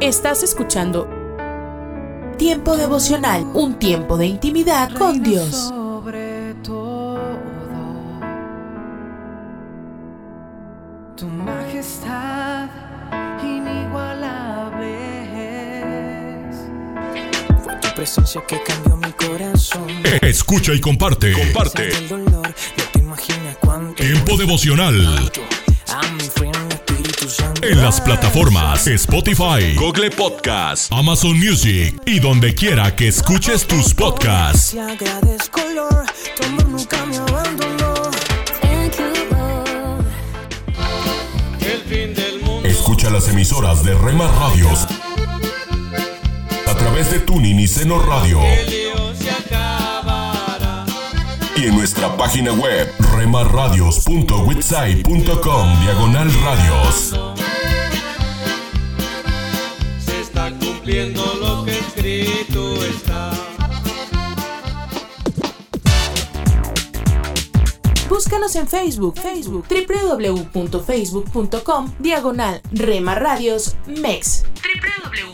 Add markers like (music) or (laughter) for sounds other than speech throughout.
Estás escuchando Tiempo devocional, un tiempo de intimidad con Dios. Sobre todo, tu majestad inigualable es. Fue tu presencia que cambió mi corazón. (laughs) Escucha y comparte. Comparte. El dolor, no te imaginas cuánto. Tiempo devocional A en las plataformas Spotify, Google Podcast, Amazon Music y donde quiera que escuches tus podcasts. Escucha las emisoras de Rema Radios a través de Tuning y Seno Radio. Y en nuestra página web remarradios.witsai.com diagonal radios. Cumpliendo lo que escrito está. Búscanos en Facebook, Facebook, www.facebook.com, diagonal Rema Radios MEX. www.facebook.com,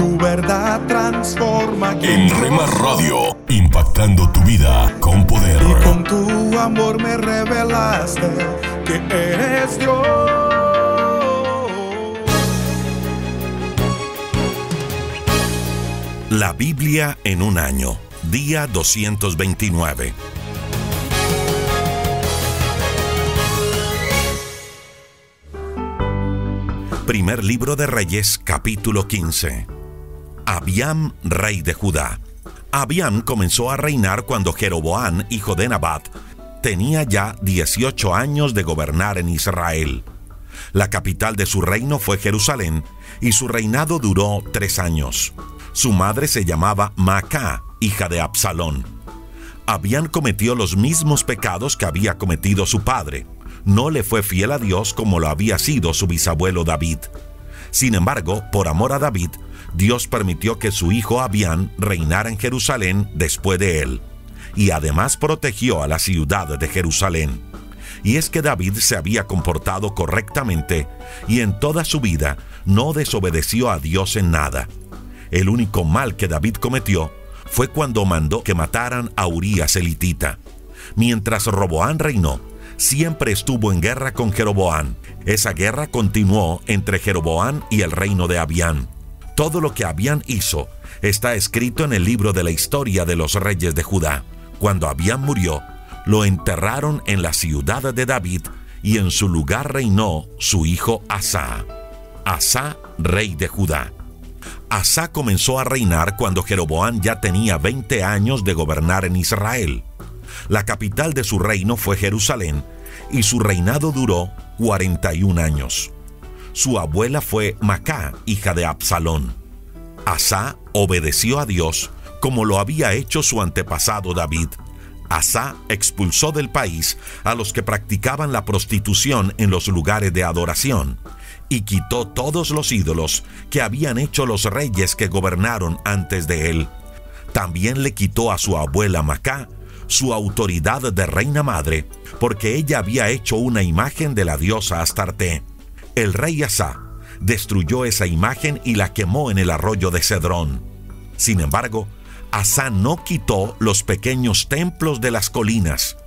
Tu verdad transforma. En Rema Radio, impactando tu vida con poder. Y con tu amor me revelaste que eres Dios. La Biblia en un año, día 229. Primer libro de Reyes, capítulo 15. Abiam, rey de Judá. Abiam comenzó a reinar cuando Jeroboán, hijo de Nabat, tenía ya 18 años de gobernar en Israel. La capital de su reino fue Jerusalén y su reinado duró tres años. Su madre se llamaba Maacá, hija de Absalón. Habían cometido los mismos pecados que había cometido su padre. No le fue fiel a Dios como lo había sido su bisabuelo David. Sin embargo, por amor a David, Dios permitió que su hijo Abián reinara en Jerusalén después de él, y además protegió a la ciudad de Jerusalén. Y es que David se había comportado correctamente y en toda su vida no desobedeció a Dios en nada. El único mal que David cometió fue cuando mandó que mataran a Urías elitita. Mientras Roboán reinó, siempre estuvo en guerra con Jeroboán. Esa guerra continuó entre Jeroboán y el reino de Abián. Todo lo que Abián hizo está escrito en el libro de la historia de los reyes de Judá. Cuando Abián murió, lo enterraron en la ciudad de David y en su lugar reinó su hijo Asa. Asa, rey de Judá. Asa comenzó a reinar cuando Jeroboán ya tenía 20 años de gobernar en Israel. La capital de su reino fue Jerusalén y su reinado duró 41 años. Su abuela fue Macá, hija de Absalón. Asa obedeció a Dios como lo había hecho su antepasado David. Asa expulsó del país a los que practicaban la prostitución en los lugares de adoración y quitó todos los ídolos que habían hecho los reyes que gobernaron antes de él. También le quitó a su abuela Macá su autoridad de reina madre, porque ella había hecho una imagen de la diosa Astarte. El rey Asa destruyó esa imagen y la quemó en el arroyo de Cedrón. Sin embargo, Asa no quitó los pequeños templos de las colinas.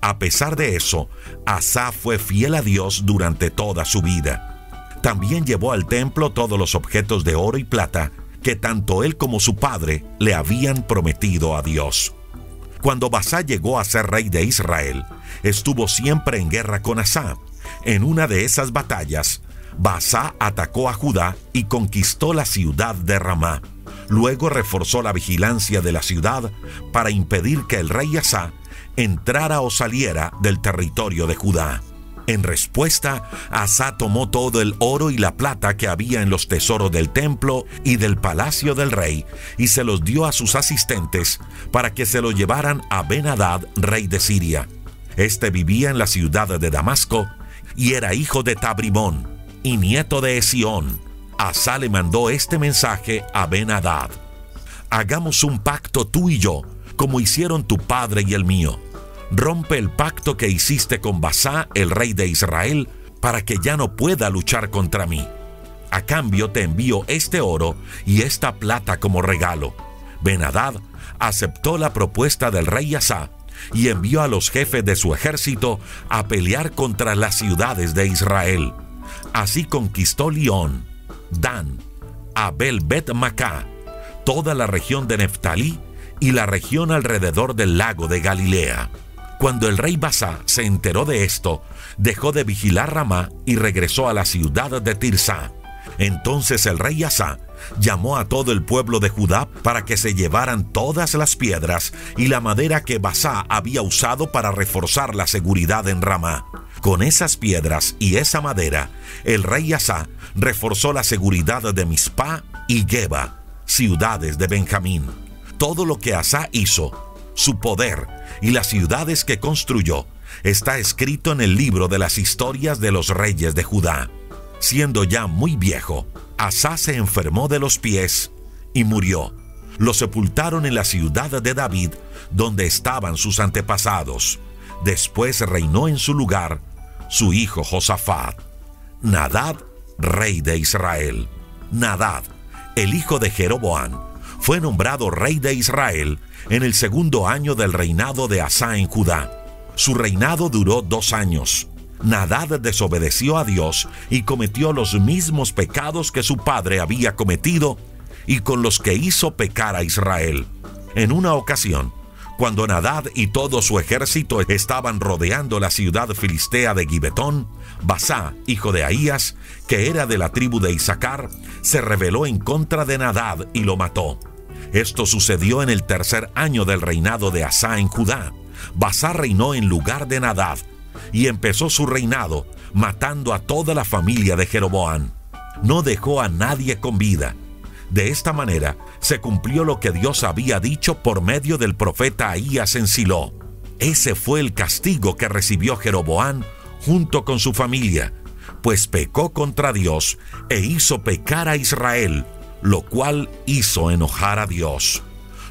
A pesar de eso, Asa fue fiel a Dios durante toda su vida. También llevó al templo todos los objetos de oro y plata que tanto él como su padre le habían prometido a Dios. Cuando Basá llegó a ser rey de Israel, estuvo siempre en guerra con Asa. En una de esas batallas, Basá atacó a Judá y conquistó la ciudad de Ramá. Luego reforzó la vigilancia de la ciudad para impedir que el rey Asa entrara o saliera del territorio de Judá. En respuesta, Asa tomó todo el oro y la plata que había en los tesoros del templo y del palacio del rey y se los dio a sus asistentes para que se lo llevaran a Ben-Hadad, rey de Siria. Este vivía en la ciudad de Damasco y era hijo de Tabrimón y nieto de Esión. Asa le mandó este mensaje a Ben-Hadad: Hagamos un pacto tú y yo, como hicieron tu padre y el mío rompe el pacto que hiciste con Basá, el rey de Israel, para que ya no pueda luchar contra mí. A cambio te envío este oro y esta plata como regalo. Benadad aceptó la propuesta del rey Asa y envió a los jefes de su ejército a pelear contra las ciudades de Israel. Así conquistó Lión, Dan, Abel Bet Macá, toda la región de Neftalí y la región alrededor del lago de Galilea. Cuando el rey Basá se enteró de esto, dejó de vigilar Ramá y regresó a la ciudad de Tirsa. Entonces el rey Asa llamó a todo el pueblo de Judá para que se llevaran todas las piedras y la madera que Basá había usado para reforzar la seguridad en Ramá. Con esas piedras y esa madera, el rey Asa reforzó la seguridad de Mispa y Geba, ciudades de Benjamín. Todo lo que Asa hizo, su poder y las ciudades que construyó, está escrito en el libro de las historias de los reyes de Judá. Siendo ya muy viejo, Asa se enfermó de los pies y murió. Lo sepultaron en la ciudad de David, donde estaban sus antepasados. Después reinó en su lugar su hijo Josafat. Nadad, rey de Israel. Nadad, el hijo de Jeroboam, fue nombrado rey de Israel en el segundo año del reinado de Asa en Judá. Su reinado duró dos años. Nadad desobedeció a Dios y cometió los mismos pecados que su padre había cometido y con los que hizo pecar a Israel. En una ocasión, cuando Nadad y todo su ejército estaban rodeando la ciudad filistea de Gibetón, Basá, hijo de Ahías, que era de la tribu de Isaacar, se rebeló en contra de Nadad y lo mató. Esto sucedió en el tercer año del reinado de Asa en Judá. Basá reinó en lugar de Nadad y empezó su reinado matando a toda la familia de Jeroboam. No dejó a nadie con vida. De esta manera se cumplió lo que Dios había dicho por medio del profeta Ahías en Silo. Ese fue el castigo que recibió Jeroboam junto con su familia, pues pecó contra Dios e hizo pecar a Israel lo cual hizo enojar a Dios.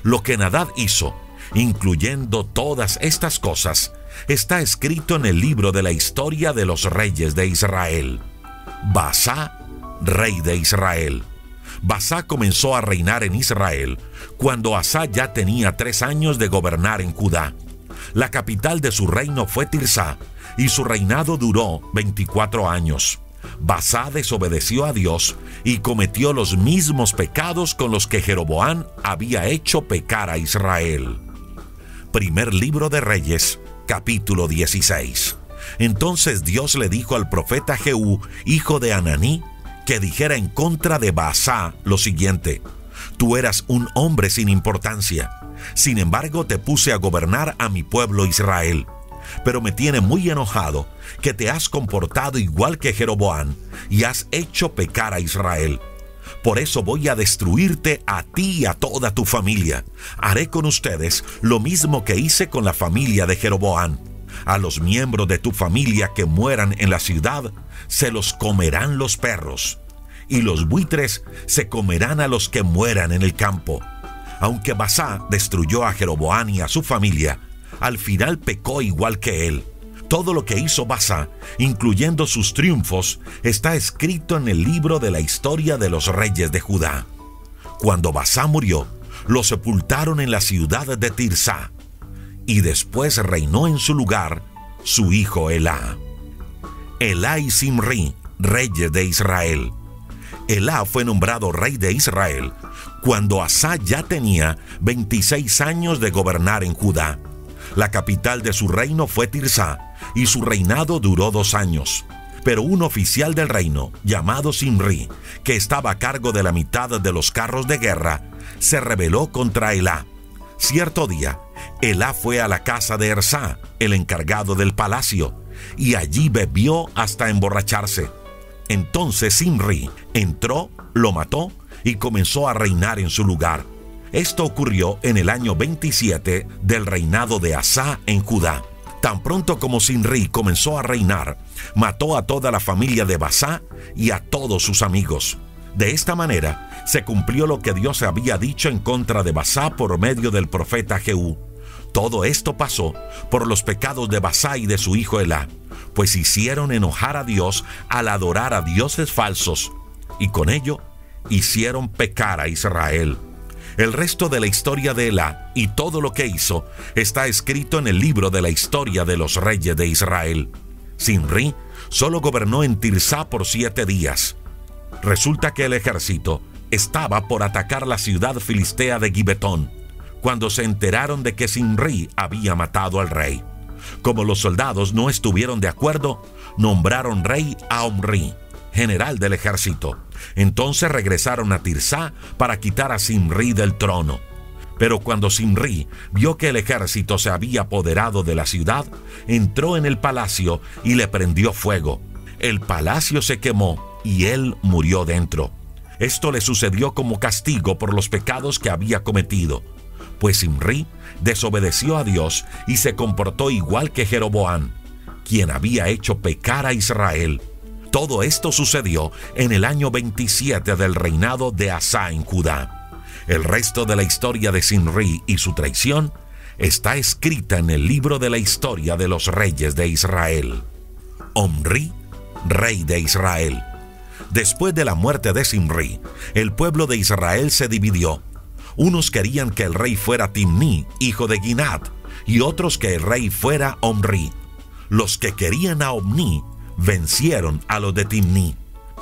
Lo que Nadad hizo, incluyendo todas estas cosas, está escrito en el libro de la historia de los reyes de Israel. Basá, rey de Israel. Basá comenzó a reinar en Israel cuando Asa ya tenía tres años de gobernar en Judá. La capital de su reino fue Tirsa y su reinado duró 24 años. Basá desobedeció a Dios y cometió los mismos pecados con los que Jeroboán había hecho pecar a Israel. Primer libro de Reyes, capítulo 16. Entonces Dios le dijo al profeta Jehú, hijo de Ananí, que dijera en contra de Basá lo siguiente: Tú eras un hombre sin importancia. Sin embargo, te puse a gobernar a mi pueblo Israel pero me tiene muy enojado que te has comportado igual que Jeroboam y has hecho pecar a Israel. Por eso voy a destruirte a ti y a toda tu familia. Haré con ustedes lo mismo que hice con la familia de Jeroboam. A los miembros de tu familia que mueran en la ciudad, se los comerán los perros, y los buitres se comerán a los que mueran en el campo. Aunque Basá destruyó a Jeroboam y a su familia, al final pecó igual que él. Todo lo que hizo Basa, incluyendo sus triunfos, está escrito en el libro de la historia de los reyes de Judá. Cuando Basa murió, lo sepultaron en la ciudad de Tirsa, y después reinó en su lugar su hijo Elá. Elá y Simri, reyes de Israel. Elá fue nombrado rey de Israel cuando Asa ya tenía 26 años de gobernar en Judá la capital de su reino fue Tirsa, y su reinado duró dos años. Pero un oficial del reino, llamado Simri, que estaba a cargo de la mitad de los carros de guerra, se rebeló contra Elá. Cierto día, Elá fue a la casa de Ersá, el encargado del palacio, y allí bebió hasta emborracharse. Entonces Simri entró, lo mató y comenzó a reinar en su lugar. Esto ocurrió en el año 27 del reinado de Asá en Judá. Tan pronto como Sinri comenzó a reinar, mató a toda la familia de Basá y a todos sus amigos. De esta manera se cumplió lo que Dios había dicho en contra de Basá por medio del profeta Jehú. Todo esto pasó por los pecados de Basá y de su hijo Elá, pues hicieron enojar a Dios al adorar a dioses falsos, y con ello hicieron pecar a Israel. El resto de la historia de Elá y todo lo que hizo está escrito en el libro de la historia de los reyes de Israel. Sinri solo gobernó en Tirsá por siete días. Resulta que el ejército estaba por atacar la ciudad filistea de Gibetón, cuando se enteraron de que Sinri había matado al rey. Como los soldados no estuvieron de acuerdo, nombraron rey a Omri, general del ejército. Entonces regresaron a Tirsá para quitar a Simri del trono. Pero cuando Simri vio que el ejército se había apoderado de la ciudad, entró en el palacio y le prendió fuego. El palacio se quemó y él murió dentro. Esto le sucedió como castigo por los pecados que había cometido, pues Simri desobedeció a Dios y se comportó igual que Jeroboán, quien había hecho pecar a Israel. Todo esto sucedió en el año 27 del reinado de Asa en Judá. El resto de la historia de Sinri y su traición está escrita en el libro de la historia de los reyes de Israel. Omri, rey de Israel. Después de la muerte de Sinri, el pueblo de Israel se dividió. Unos querían que el rey fuera Timni, hijo de Ginad, y otros que el rey fuera Omri. Los que querían a Omni vencieron a los de Timni.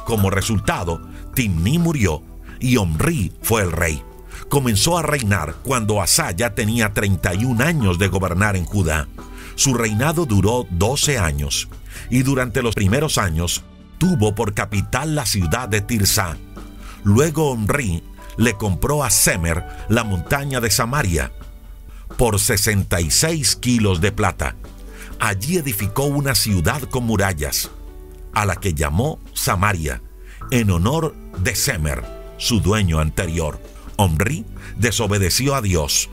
Como resultado, Timni murió y Omri fue el rey. Comenzó a reinar cuando Asa ya tenía 31 años de gobernar en Judá. Su reinado duró 12 años y durante los primeros años tuvo por capital la ciudad de Tirsa. Luego Omri le compró a Semer la montaña de Samaria por 66 kilos de plata allí edificó una ciudad con murallas, a la que llamó Samaria, en honor de Semer, su dueño anterior. Omri desobedeció a Dios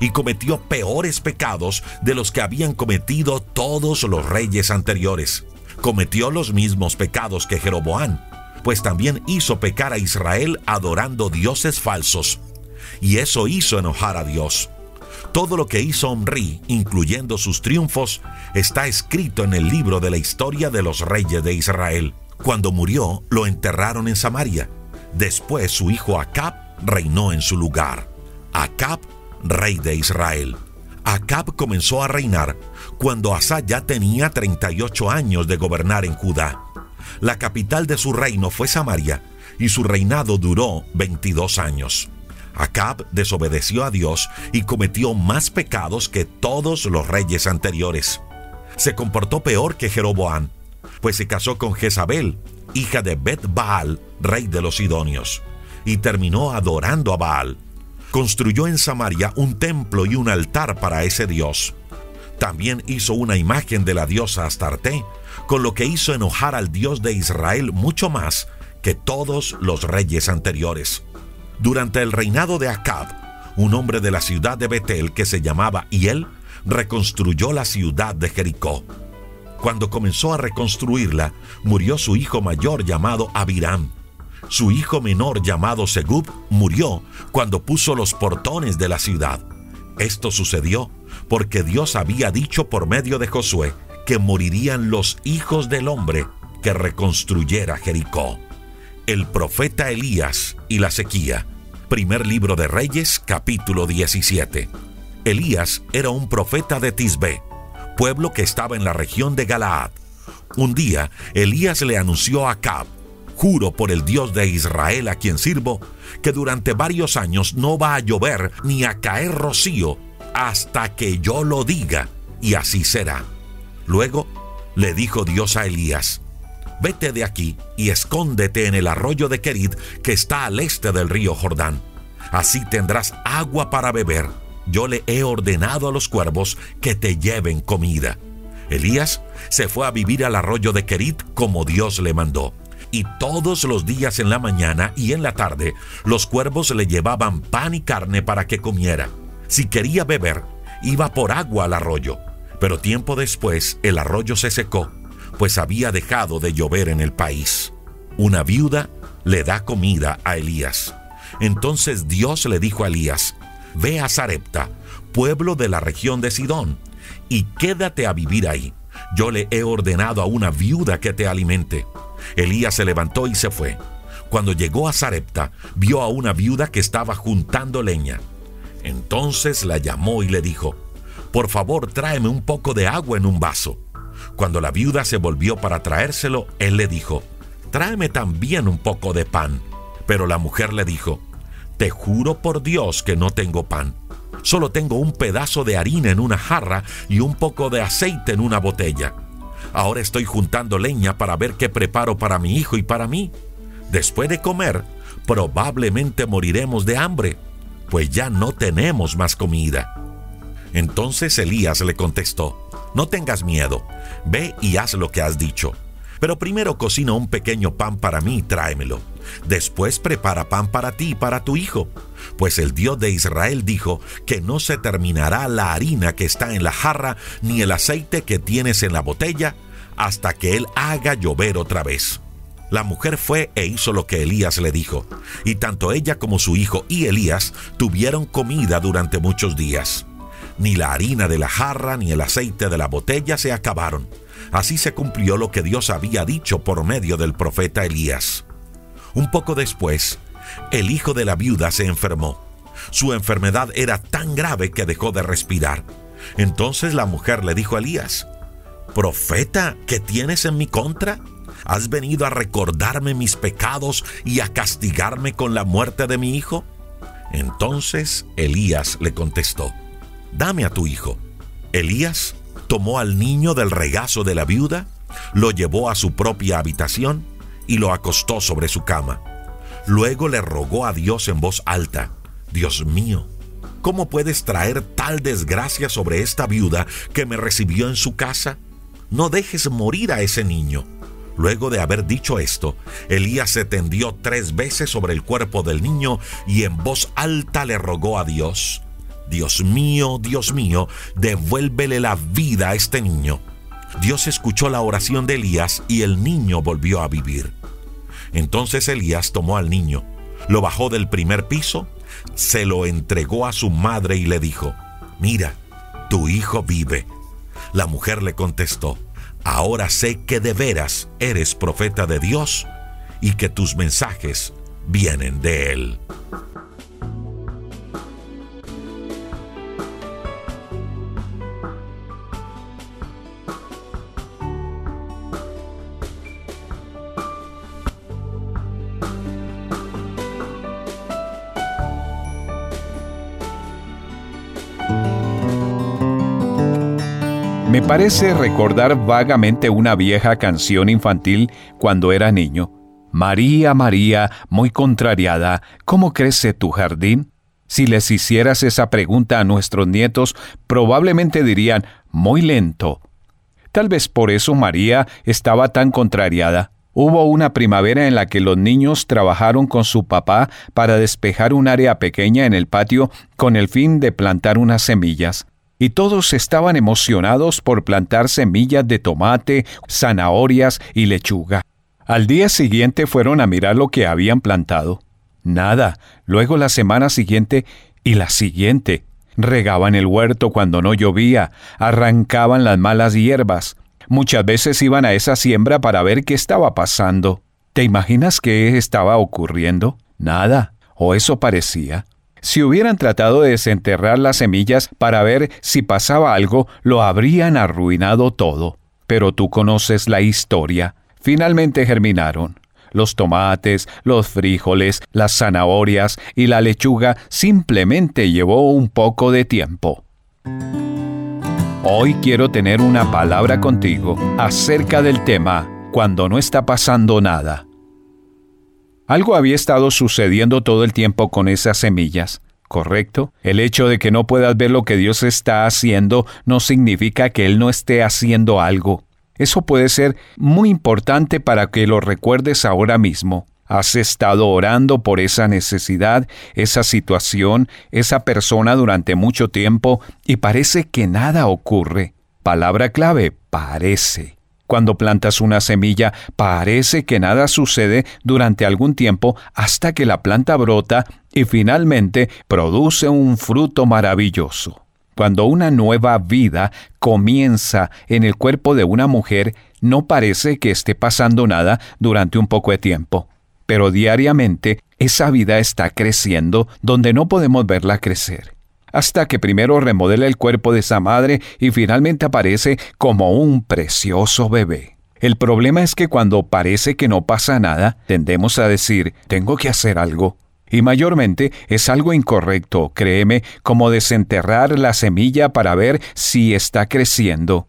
y cometió peores pecados de los que habían cometido todos los reyes anteriores. Cometió los mismos pecados que Jeroboán, pues también hizo pecar a Israel adorando dioses falsos. Y eso hizo enojar a Dios. Todo lo que hizo Omri, incluyendo sus triunfos, está escrito en el libro de la historia de los reyes de Israel. Cuando murió, lo enterraron en Samaria. Después su hijo Acab reinó en su lugar. Acab, rey de Israel. Acab comenzó a reinar cuando Asa ya tenía 38 años de gobernar en Judá. La capital de su reino fue Samaria y su reinado duró 22 años. Acab desobedeció a Dios y cometió más pecados que todos los reyes anteriores. Se comportó peor que Jeroboam, pues se casó con Jezabel, hija de Bet Baal, rey de los Sidonios, y terminó adorando a Baal. Construyó en Samaria un templo y un altar para ese dios. También hizo una imagen de la diosa Astarte, con lo que hizo enojar al Dios de Israel mucho más que todos los reyes anteriores. Durante el reinado de Acab, un hombre de la ciudad de Betel que se llamaba Hiel reconstruyó la ciudad de Jericó. Cuando comenzó a reconstruirla, murió su hijo mayor llamado Abiram. Su hijo menor llamado Segub murió cuando puso los portones de la ciudad. Esto sucedió porque Dios había dicho por medio de Josué que morirían los hijos del hombre que reconstruyera Jericó el profeta Elías y la sequía. Primer libro de Reyes, capítulo 17. Elías era un profeta de Tisbe, pueblo que estaba en la región de Galaad. Un día, Elías le anunció a Acab, juro por el Dios de Israel a quien sirvo, que durante varios años no va a llover ni a caer rocío hasta que yo lo diga, y así será. Luego le dijo Dios a Elías, vete de aquí y escóndete en el arroyo de Kerit que está al este del río Jordán. Así tendrás agua para beber. Yo le he ordenado a los cuervos que te lleven comida. Elías se fue a vivir al arroyo de Kerit como Dios le mandó. Y todos los días en la mañana y en la tarde los cuervos le llevaban pan y carne para que comiera. Si quería beber, iba por agua al arroyo. Pero tiempo después el arroyo se secó, pues había dejado de llover en el país. Una viuda le da comida a Elías. Entonces Dios le dijo a Elías, Ve a Sarepta, pueblo de la región de Sidón, y quédate a vivir ahí. Yo le he ordenado a una viuda que te alimente. Elías se levantó y se fue. Cuando llegó a Sarepta, vio a una viuda que estaba juntando leña. Entonces la llamó y le dijo, Por favor, tráeme un poco de agua en un vaso. Cuando la viuda se volvió para traérselo, él le dijo, Tráeme también un poco de pan. Pero la mujer le dijo, Te juro por Dios que no tengo pan. Solo tengo un pedazo de harina en una jarra y un poco de aceite en una botella. Ahora estoy juntando leña para ver qué preparo para mi hijo y para mí. Después de comer, probablemente moriremos de hambre, pues ya no tenemos más comida. Entonces Elías le contestó, No tengas miedo, ve y haz lo que has dicho. Pero primero cocina un pequeño pan para mí y tráemelo. Después prepara pan para ti y para tu hijo. Pues el Dios de Israel dijo que no se terminará la harina que está en la jarra ni el aceite que tienes en la botella hasta que él haga llover otra vez. La mujer fue e hizo lo que Elías le dijo, y tanto ella como su hijo y Elías tuvieron comida durante muchos días. Ni la harina de la jarra ni el aceite de la botella se acabaron. Así se cumplió lo que Dios había dicho por medio del profeta Elías. Un poco después, el hijo de la viuda se enfermó. Su enfermedad era tan grave que dejó de respirar. Entonces la mujer le dijo a Elías, Profeta, ¿qué tienes en mi contra? ¿Has venido a recordarme mis pecados y a castigarme con la muerte de mi hijo? Entonces Elías le contestó, Dame a tu hijo. Elías tomó al niño del regazo de la viuda, lo llevó a su propia habitación y lo acostó sobre su cama. Luego le rogó a Dios en voz alta, Dios mío, ¿cómo puedes traer tal desgracia sobre esta viuda que me recibió en su casa? No dejes morir a ese niño. Luego de haber dicho esto, Elías se tendió tres veces sobre el cuerpo del niño y en voz alta le rogó a Dios, Dios mío, Dios mío, devuélvele la vida a este niño. Dios escuchó la oración de Elías y el niño volvió a vivir. Entonces Elías tomó al niño, lo bajó del primer piso, se lo entregó a su madre y le dijo, Mira, tu hijo vive. La mujer le contestó, Ahora sé que de veras eres profeta de Dios y que tus mensajes vienen de Él. Parece recordar vagamente una vieja canción infantil cuando era niño. María, María, muy contrariada, ¿cómo crece tu jardín? Si les hicieras esa pregunta a nuestros nietos, probablemente dirían, muy lento. Tal vez por eso María estaba tan contrariada. Hubo una primavera en la que los niños trabajaron con su papá para despejar un área pequeña en el patio con el fin de plantar unas semillas y todos estaban emocionados por plantar semillas de tomate, zanahorias y lechuga. Al día siguiente fueron a mirar lo que habían plantado. Nada. Luego la semana siguiente y la siguiente. Regaban el huerto cuando no llovía, arrancaban las malas hierbas. Muchas veces iban a esa siembra para ver qué estaba pasando. ¿Te imaginas qué estaba ocurriendo? Nada. O eso parecía. Si hubieran tratado de desenterrar las semillas para ver si pasaba algo, lo habrían arruinado todo. Pero tú conoces la historia. Finalmente germinaron. Los tomates, los frijoles, las zanahorias y la lechuga simplemente llevó un poco de tiempo. Hoy quiero tener una palabra contigo acerca del tema cuando no está pasando nada. Algo había estado sucediendo todo el tiempo con esas semillas, ¿correcto? El hecho de que no puedas ver lo que Dios está haciendo no significa que Él no esté haciendo algo. Eso puede ser muy importante para que lo recuerdes ahora mismo. Has estado orando por esa necesidad, esa situación, esa persona durante mucho tiempo y parece que nada ocurre. Palabra clave, parece. Cuando plantas una semilla, parece que nada sucede durante algún tiempo hasta que la planta brota y finalmente produce un fruto maravilloso. Cuando una nueva vida comienza en el cuerpo de una mujer, no parece que esté pasando nada durante un poco de tiempo pero diariamente esa vida está creciendo donde no podemos verla crecer. Hasta que primero remodela el cuerpo de esa madre y finalmente aparece como un precioso bebé. El problema es que cuando parece que no pasa nada, tendemos a decir, tengo que hacer algo. Y mayormente es algo incorrecto, créeme, como desenterrar la semilla para ver si está creciendo.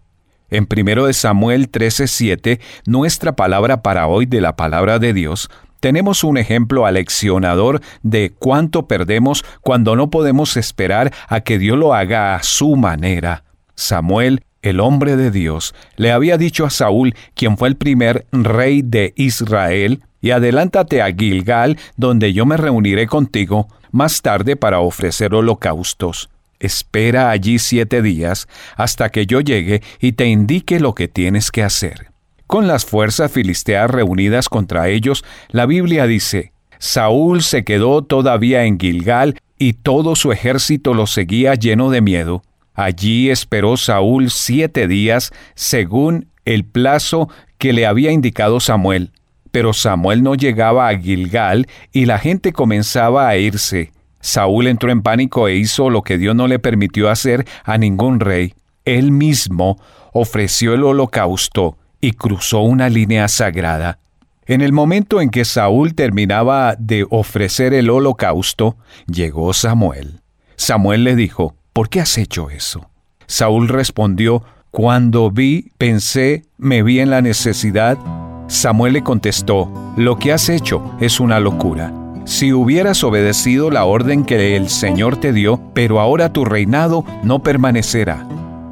En 1 Samuel 13:7, nuestra palabra para hoy de la palabra de Dios tenemos un ejemplo aleccionador de cuánto perdemos cuando no podemos esperar a que Dios lo haga a su manera. Samuel, el hombre de Dios, le había dicho a Saúl, quien fue el primer rey de Israel, y adelántate a Gilgal, donde yo me reuniré contigo más tarde para ofrecer holocaustos. Espera allí siete días hasta que yo llegue y te indique lo que tienes que hacer. Con las fuerzas filisteas reunidas contra ellos, la Biblia dice, Saúl se quedó todavía en Gilgal y todo su ejército lo seguía lleno de miedo. Allí esperó Saúl siete días según el plazo que le había indicado Samuel. Pero Samuel no llegaba a Gilgal y la gente comenzaba a irse. Saúl entró en pánico e hizo lo que Dios no le permitió hacer a ningún rey. Él mismo ofreció el holocausto y cruzó una línea sagrada. En el momento en que Saúl terminaba de ofrecer el holocausto, llegó Samuel. Samuel le dijo, ¿por qué has hecho eso? Saúl respondió, cuando vi, pensé, me vi en la necesidad. Samuel le contestó, lo que has hecho es una locura. Si hubieras obedecido la orden que el Señor te dio, pero ahora tu reinado no permanecerá.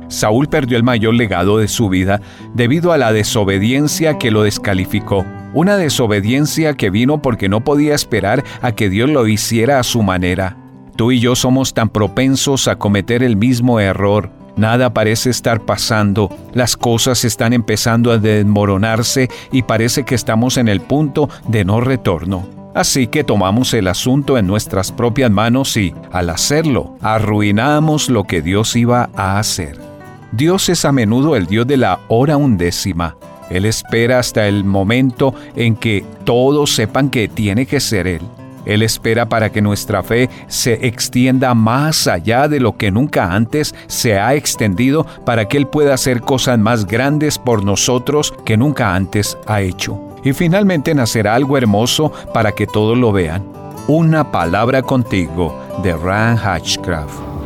Saúl perdió el mayor legado de su vida debido a la desobediencia que lo descalificó. Una desobediencia que vino porque no podía esperar a que Dios lo hiciera a su manera. Tú y yo somos tan propensos a cometer el mismo error. Nada parece estar pasando, las cosas están empezando a desmoronarse y parece que estamos en el punto de no retorno. Así que tomamos el asunto en nuestras propias manos y, al hacerlo, arruinamos lo que Dios iba a hacer. Dios es a menudo el Dios de la hora undécima. Él espera hasta el momento en que todos sepan que tiene que ser Él. Él espera para que nuestra fe se extienda más allá de lo que nunca antes se ha extendido para que Él pueda hacer cosas más grandes por nosotros que nunca antes ha hecho. Y finalmente nacerá algo hermoso para que todos lo vean. Una palabra contigo de Ran Hatchcraft.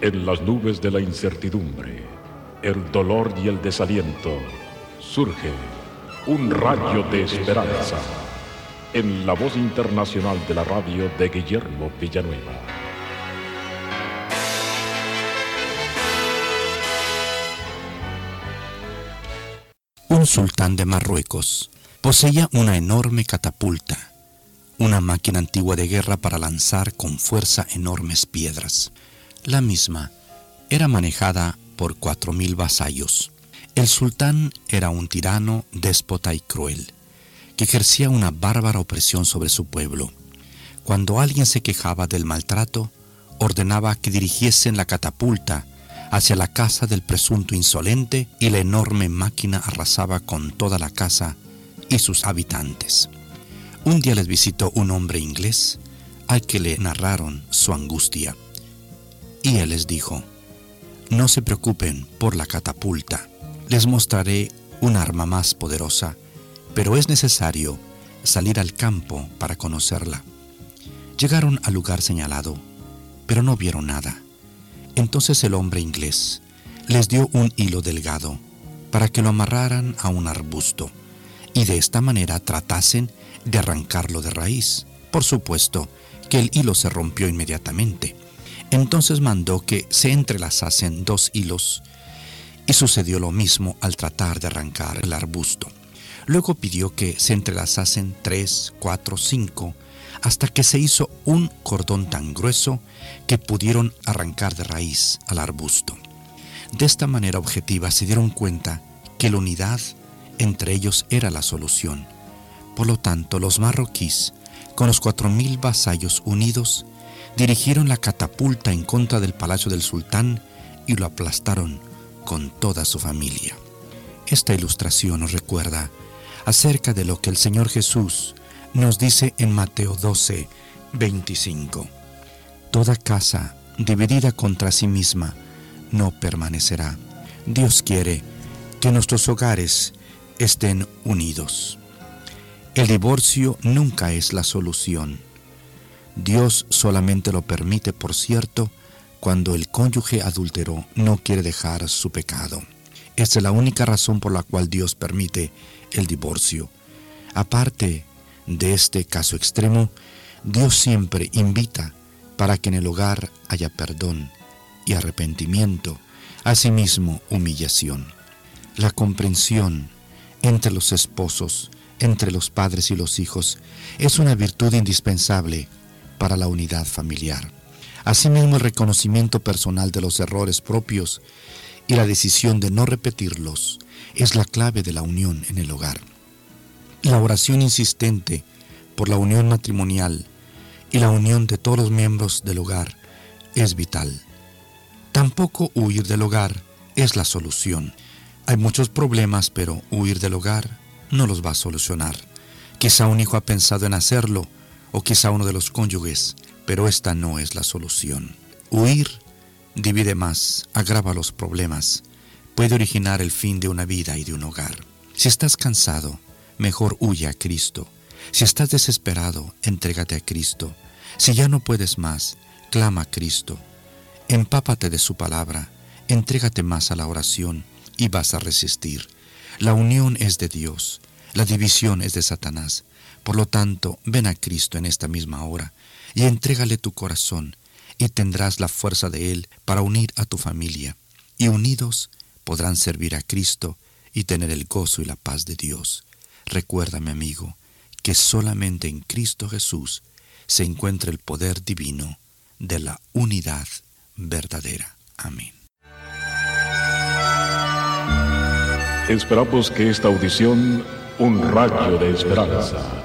En las nubes de la incertidumbre, el dolor y el desaliento, surge un rayo de esperanza en la voz internacional de la radio de Guillermo Villanueva. Un sultán de Marruecos poseía una enorme catapulta, una máquina antigua de guerra para lanzar con fuerza enormes piedras. La misma era manejada por cuatro mil vasallos. El sultán era un tirano, déspota y cruel, que ejercía una bárbara opresión sobre su pueblo. Cuando alguien se quejaba del maltrato, ordenaba que dirigiesen la catapulta hacia la casa del presunto insolente y la enorme máquina arrasaba con toda la casa y sus habitantes. Un día les visitó un hombre inglés al que le narraron su angustia. Y él les dijo, no se preocupen por la catapulta, les mostraré un arma más poderosa, pero es necesario salir al campo para conocerla. Llegaron al lugar señalado, pero no vieron nada. Entonces el hombre inglés les dio un hilo delgado, para que lo amarraran a un arbusto y de esta manera tratasen de arrancarlo de raíz. Por supuesto que el hilo se rompió inmediatamente. Entonces mandó que se entrelazasen dos hilos y sucedió lo mismo al tratar de arrancar el arbusto. Luego pidió que se entrelazasen tres, cuatro, cinco, hasta que se hizo un cordón tan grueso que pudieron arrancar de raíz al arbusto. De esta manera objetiva se dieron cuenta que la unidad entre ellos era la solución. Por lo tanto, los marroquíes, con los cuatro mil vasallos unidos, dirigieron la catapulta en contra del palacio del sultán y lo aplastaron con toda su familia. Esta ilustración nos recuerda acerca de lo que el Señor Jesús nos dice en Mateo 12, 25. Toda casa dividida contra sí misma no permanecerá. Dios quiere que nuestros hogares estén unidos. El divorcio nunca es la solución. Dios solamente lo permite, por cierto, cuando el cónyuge adúltero no quiere dejar su pecado. Esta es la única razón por la cual Dios permite el divorcio. Aparte de este caso extremo, Dios siempre invita para que en el hogar haya perdón y arrepentimiento, asimismo humillación. La comprensión entre los esposos, entre los padres y los hijos, es una virtud indispensable para la unidad familiar. Asimismo, el reconocimiento personal de los errores propios y la decisión de no repetirlos es la clave de la unión en el hogar. La oración insistente por la unión matrimonial y la unión de todos los miembros del hogar es vital. Tampoco huir del hogar es la solución. Hay muchos problemas, pero huir del hogar no los va a solucionar. Quizá un hijo ha pensado en hacerlo, o quizá uno de los cónyuges, pero esta no es la solución. Huir divide más, agrava los problemas, puede originar el fin de una vida y de un hogar. Si estás cansado, mejor huye a Cristo. Si estás desesperado, entrégate a Cristo. Si ya no puedes más, clama a Cristo. Empápate de su palabra, entrégate más a la oración y vas a resistir. La unión es de Dios, la división es de Satanás. Por lo tanto, ven a Cristo en esta misma hora y entrégale tu corazón y tendrás la fuerza de Él para unir a tu familia. Y unidos podrán servir a Cristo y tener el gozo y la paz de Dios. Recuérdame, amigo, que solamente en Cristo Jesús se encuentra el poder divino de la unidad verdadera. Amén. Esperamos que esta audición, un rayo de esperanza,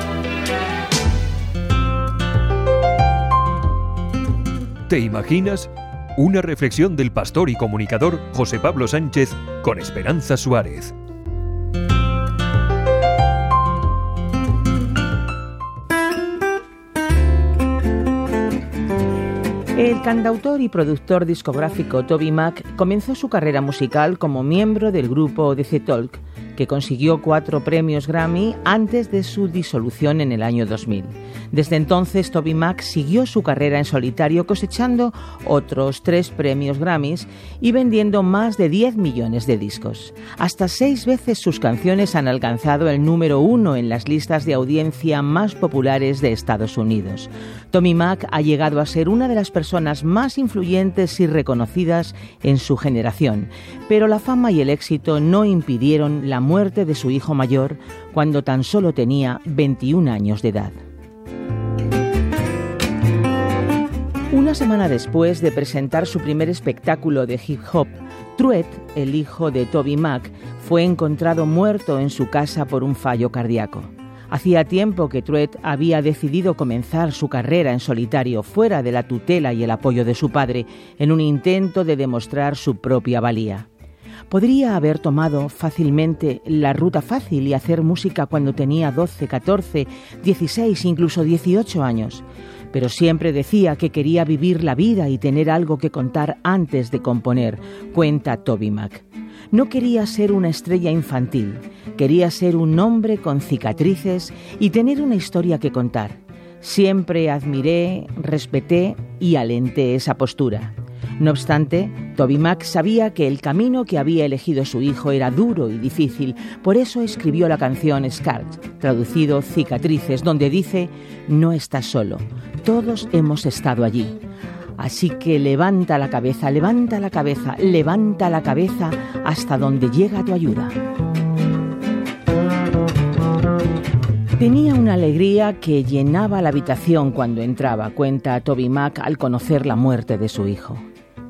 ¿Te imaginas? Una reflexión del pastor y comunicador José Pablo Sánchez con Esperanza Suárez. El cantautor y productor discográfico Toby Mac comenzó su carrera musical como miembro del grupo The Talk, consiguió cuatro premios Grammy antes de su disolución en el año 2000. Desde entonces, Toby Mac siguió su carrera en solitario cosechando otros tres premios Grammys y vendiendo más de 10 millones de discos. Hasta seis veces sus canciones han alcanzado el número uno en las listas de audiencia más populares de Estados Unidos. Tommy Mac ha llegado a ser una de las personas más influyentes y reconocidas en su generación, pero la fama y el éxito no impidieron la muerte de su hijo mayor cuando tan solo tenía 21 años de edad. Una semana después de presentar su primer espectáculo de hip hop, Truett, el hijo de Toby Mac, fue encontrado muerto en su casa por un fallo cardíaco. Hacía tiempo que Truett había decidido comenzar su carrera en solitario fuera de la tutela y el apoyo de su padre, en un intento de demostrar su propia valía. Podría haber tomado fácilmente la ruta fácil y hacer música cuando tenía 12, 14, 16, incluso 18 años, pero siempre decía que quería vivir la vida y tener algo que contar antes de componer, cuenta Toby Mac. No quería ser una estrella infantil, quería ser un hombre con cicatrices y tener una historia que contar. Siempre admiré, respeté y alenté esa postura. No obstante, Toby Mac sabía que el camino que había elegido su hijo era duro y difícil, por eso escribió la canción Scars, traducido Cicatrices, donde dice, no estás solo, todos hemos estado allí. Así que levanta la cabeza, levanta la cabeza, levanta la cabeza hasta donde llega tu ayuda. Tenía una alegría que llenaba la habitación cuando entraba, cuenta Toby Mac al conocer la muerte de su hijo.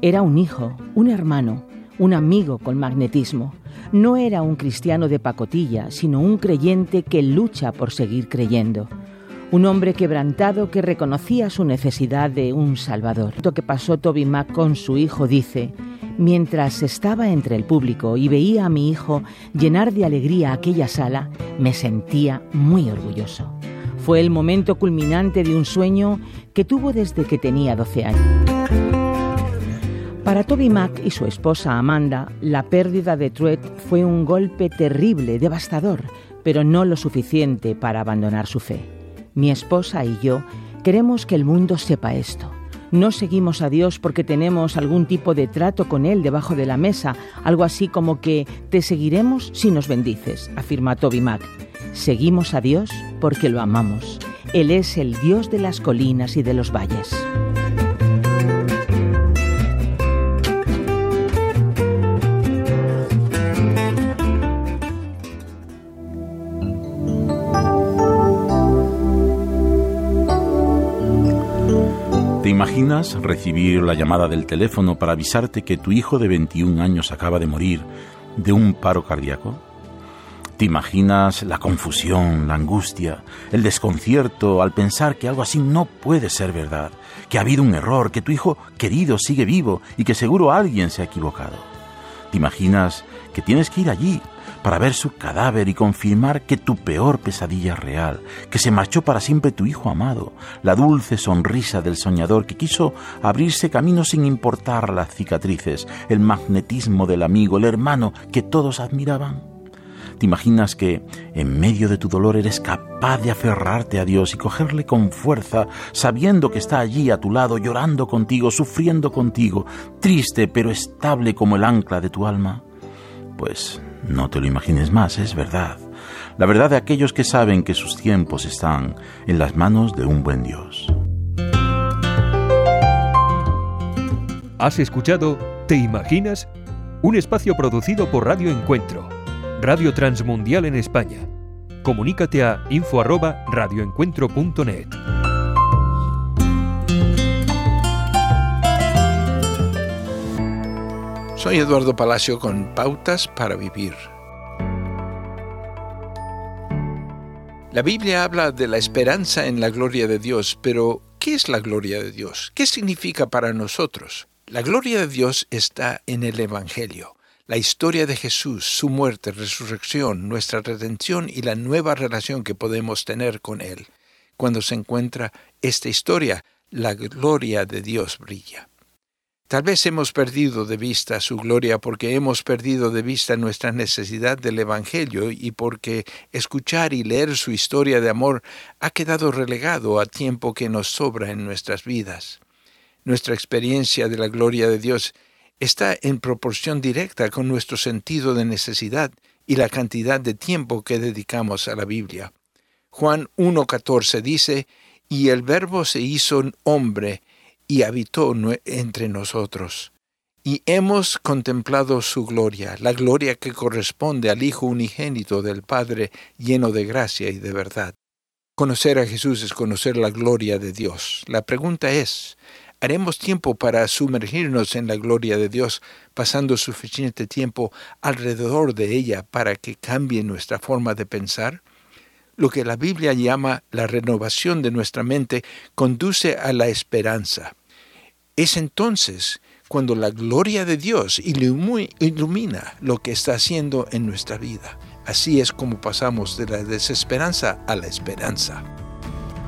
Era un hijo, un hermano, un amigo con magnetismo. No era un cristiano de pacotilla, sino un creyente que lucha por seguir creyendo. Un hombre quebrantado que reconocía su necesidad de un Salvador. Lo que pasó Toby Mac con su hijo dice, mientras estaba entre el público y veía a mi hijo llenar de alegría aquella sala, me sentía muy orgulloso. Fue el momento culminante de un sueño que tuvo desde que tenía 12 años. Para Toby Mac y su esposa Amanda, la pérdida de Truett fue un golpe terrible, devastador, pero no lo suficiente para abandonar su fe. Mi esposa y yo queremos que el mundo sepa esto. No seguimos a Dios porque tenemos algún tipo de trato con Él debajo de la mesa, algo así como que te seguiremos si nos bendices, afirma Toby Mac. Seguimos a Dios porque lo amamos. Él es el Dios de las colinas y de los valles. Imaginas recibir la llamada del teléfono para avisarte que tu hijo de 21 años acaba de morir de un paro cardíaco? ¿Te imaginas la confusión, la angustia, el desconcierto al pensar que algo así no puede ser verdad, que ha habido un error, que tu hijo querido sigue vivo y que seguro alguien se ha equivocado? ¿Te imaginas que tienes que ir allí para ver su cadáver y confirmar que tu peor pesadilla es real, que se marchó para siempre tu hijo amado, la dulce sonrisa del soñador que quiso abrirse camino sin importar las cicatrices, el magnetismo del amigo, el hermano que todos admiraban. ¿Te imaginas que en medio de tu dolor eres capaz de aferrarte a Dios y cogerle con fuerza, sabiendo que está allí a tu lado, llorando contigo, sufriendo contigo, triste pero estable como el ancla de tu alma? Pues no te lo imagines más, es verdad. La verdad de aquellos que saben que sus tiempos están en las manos de un buen Dios. Has escuchado ¿Te imaginas? Un espacio producido por Radio Encuentro, Radio Transmundial en España. Comunícate a info@radioencuentro.net. Soy Eduardo Palacio con Pautas para Vivir. La Biblia habla de la esperanza en la gloria de Dios, pero ¿qué es la gloria de Dios? ¿Qué significa para nosotros? La gloria de Dios está en el Evangelio, la historia de Jesús, su muerte, resurrección, nuestra redención y la nueva relación que podemos tener con Él. Cuando se encuentra esta historia, la gloria de Dios brilla. Tal vez hemos perdido de vista su gloria porque hemos perdido de vista nuestra necesidad del Evangelio y porque escuchar y leer su historia de amor ha quedado relegado a tiempo que nos sobra en nuestras vidas. Nuestra experiencia de la gloria de Dios está en proporción directa con nuestro sentido de necesidad y la cantidad de tiempo que dedicamos a la Biblia. Juan 1.14 dice, y el Verbo se hizo hombre, y habitó entre nosotros. Y hemos contemplado su gloria, la gloria que corresponde al Hijo unigénito del Padre lleno de gracia y de verdad. Conocer a Jesús es conocer la gloria de Dios. La pregunta es, ¿haremos tiempo para sumergirnos en la gloria de Dios, pasando suficiente tiempo alrededor de ella para que cambie nuestra forma de pensar? Lo que la Biblia llama la renovación de nuestra mente conduce a la esperanza. Es entonces cuando la gloria de Dios ilumina lo que está haciendo en nuestra vida. Así es como pasamos de la desesperanza a la esperanza.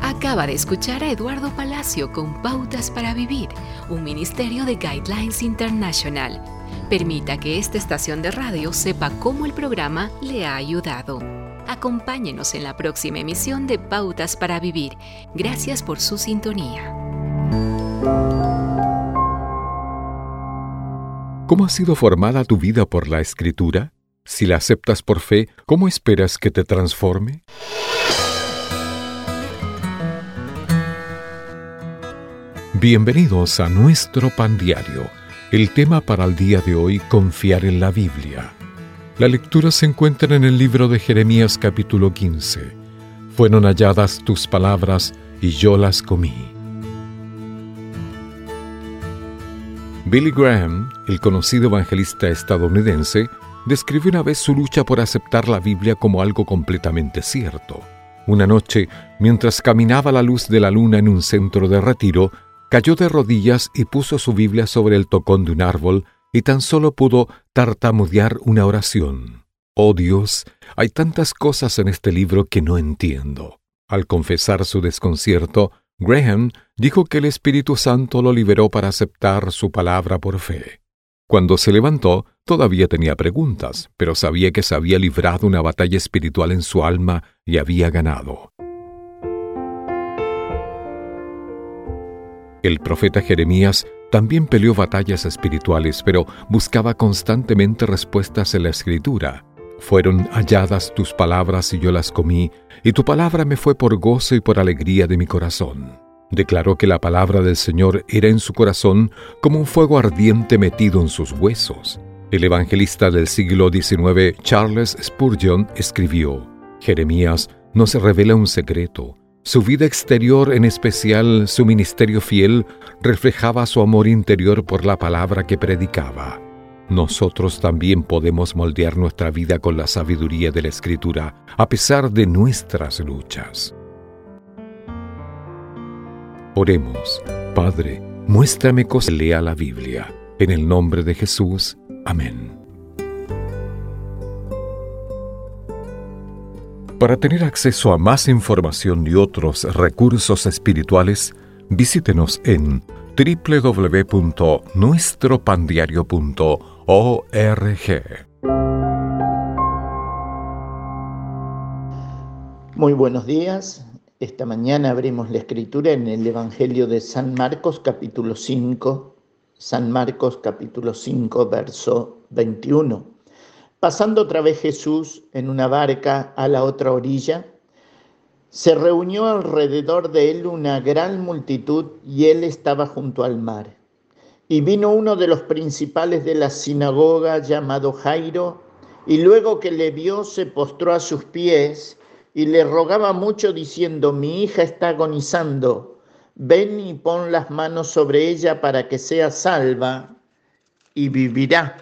Acaba de escuchar a Eduardo Palacio con Pautas para Vivir, un ministerio de Guidelines International. Permita que esta estación de radio sepa cómo el programa le ha ayudado. Acompáñenos en la próxima emisión de Pautas para Vivir. Gracias por su sintonía. ¿Cómo ha sido formada tu vida por la escritura? Si la aceptas por fe, ¿cómo esperas que te transforme? Bienvenidos a nuestro pan diario. El tema para el día de hoy, confiar en la Biblia. La lectura se encuentra en el libro de Jeremías capítulo 15. Fueron halladas tus palabras y yo las comí. Billy Graham, el conocido evangelista estadounidense, describió una vez su lucha por aceptar la Biblia como algo completamente cierto. Una noche, mientras caminaba a la luz de la luna en un centro de retiro, cayó de rodillas y puso su Biblia sobre el tocón de un árbol y tan solo pudo tartamudear una oración. Oh Dios, hay tantas cosas en este libro que no entiendo. Al confesar su desconcierto, Graham dijo que el Espíritu Santo lo liberó para aceptar su palabra por fe. Cuando se levantó, todavía tenía preguntas, pero sabía que se había librado una batalla espiritual en su alma y había ganado. El profeta Jeremías también peleó batallas espirituales, pero buscaba constantemente respuestas en la escritura. Fueron halladas tus palabras y yo las comí, y tu palabra me fue por gozo y por alegría de mi corazón. Declaró que la palabra del Señor era en su corazón como un fuego ardiente metido en sus huesos. El evangelista del siglo XIX, Charles Spurgeon, escribió, Jeremías nos revela un secreto su vida exterior, en especial su ministerio fiel, reflejaba su amor interior por la palabra que predicaba. Nosotros también podemos moldear nuestra vida con la sabiduría de la Escritura, a pesar de nuestras luchas. Oremos, Padre, muéstrame cómo lea la Biblia. En el nombre de Jesús. Amén. Para tener acceso a más información y otros recursos espirituales, visítenos en www.nuestropandiario.org. Muy buenos días. Esta mañana abrimos la escritura en el Evangelio de San Marcos capítulo 5, San Marcos capítulo 5, verso 21. Pasando otra vez Jesús en una barca a la otra orilla, se reunió alrededor de él una gran multitud y él estaba junto al mar. Y vino uno de los principales de la sinagoga llamado Jairo, y luego que le vio se postró a sus pies y le rogaba mucho diciendo, mi hija está agonizando, ven y pon las manos sobre ella para que sea salva y vivirá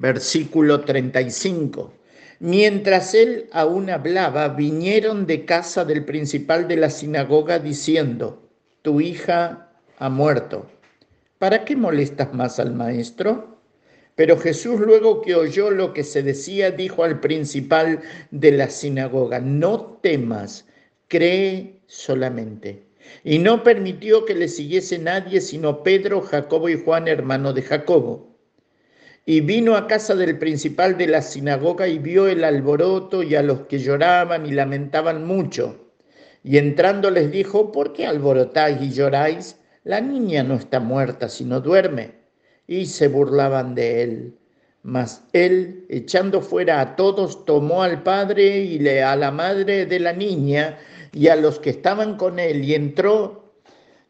versículo 35. Mientras él aún hablaba, vinieron de casa del principal de la sinagoga diciendo, tu hija ha muerto. ¿Para qué molestas más al maestro? Pero Jesús luego que oyó lo que se decía, dijo al principal de la sinagoga, no temas, cree solamente. Y no permitió que le siguiese nadie sino Pedro, Jacobo y Juan, hermano de Jacobo. Y vino a casa del principal de la sinagoga y vio el alboroto y a los que lloraban y lamentaban mucho. Y entrando les dijo, ¿por qué alborotáis y lloráis? La niña no está muerta, sino duerme. Y se burlaban de él. Mas él, echando fuera a todos, tomó al padre y a la madre de la niña y a los que estaban con él y entró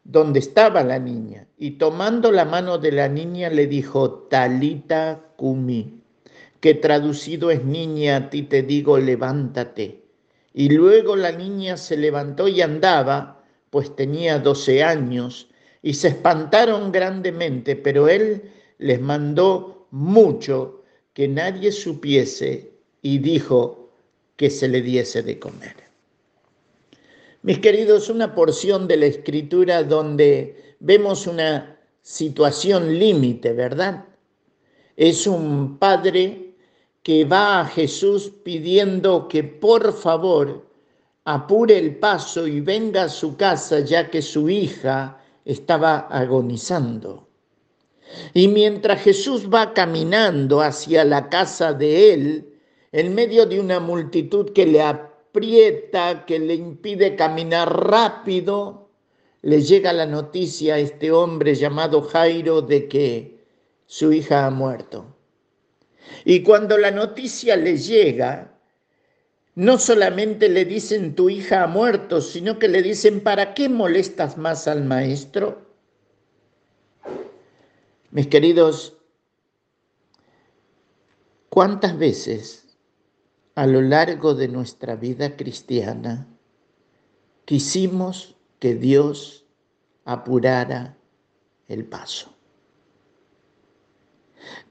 donde estaba la niña, y tomando la mano de la niña le dijo, Talita Kumi, que traducido es niña, a ti te digo, levántate. Y luego la niña se levantó y andaba, pues tenía doce años, y se espantaron grandemente, pero él les mandó mucho que nadie supiese y dijo que se le diese de comer. Mis queridos, una porción de la escritura donde vemos una situación límite, ¿verdad? Es un padre que va a Jesús pidiendo que por favor apure el paso y venga a su casa ya que su hija estaba agonizando. Y mientras Jesús va caminando hacia la casa de él, en medio de una multitud que le aprieta, que le impide caminar rápido, le llega la noticia a este hombre llamado Jairo de que su hija ha muerto. Y cuando la noticia le llega, no solamente le dicen tu hija ha muerto, sino que le dicen, ¿para qué molestas más al maestro? Mis queridos, ¿cuántas veces a lo largo de nuestra vida cristiana quisimos que Dios apurara el paso?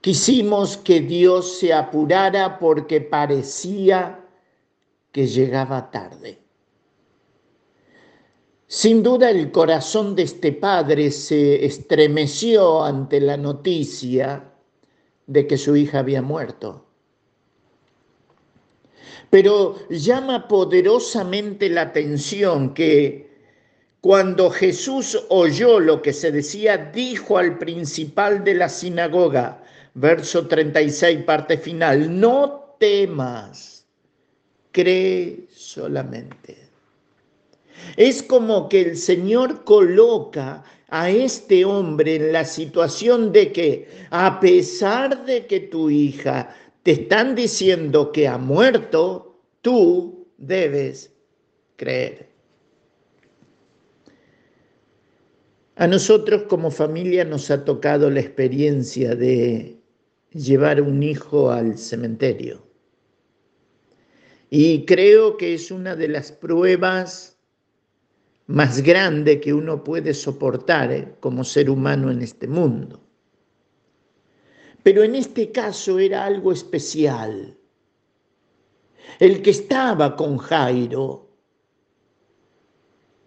Quisimos que Dios se apurara porque parecía que llegaba tarde. Sin duda el corazón de este padre se estremeció ante la noticia de que su hija había muerto. Pero llama poderosamente la atención que cuando Jesús oyó lo que se decía, dijo al principal de la sinagoga, verso 36, parte final, no temas, cree solamente. Es como que el Señor coloca a este hombre en la situación de que a pesar de que tu hija te están diciendo que ha muerto, tú debes creer. A nosotros como familia nos ha tocado la experiencia de llevar un hijo al cementerio. Y creo que es una de las pruebas más grande que uno puede soportar eh, como ser humano en este mundo. Pero en este caso era algo especial. El que estaba con Jairo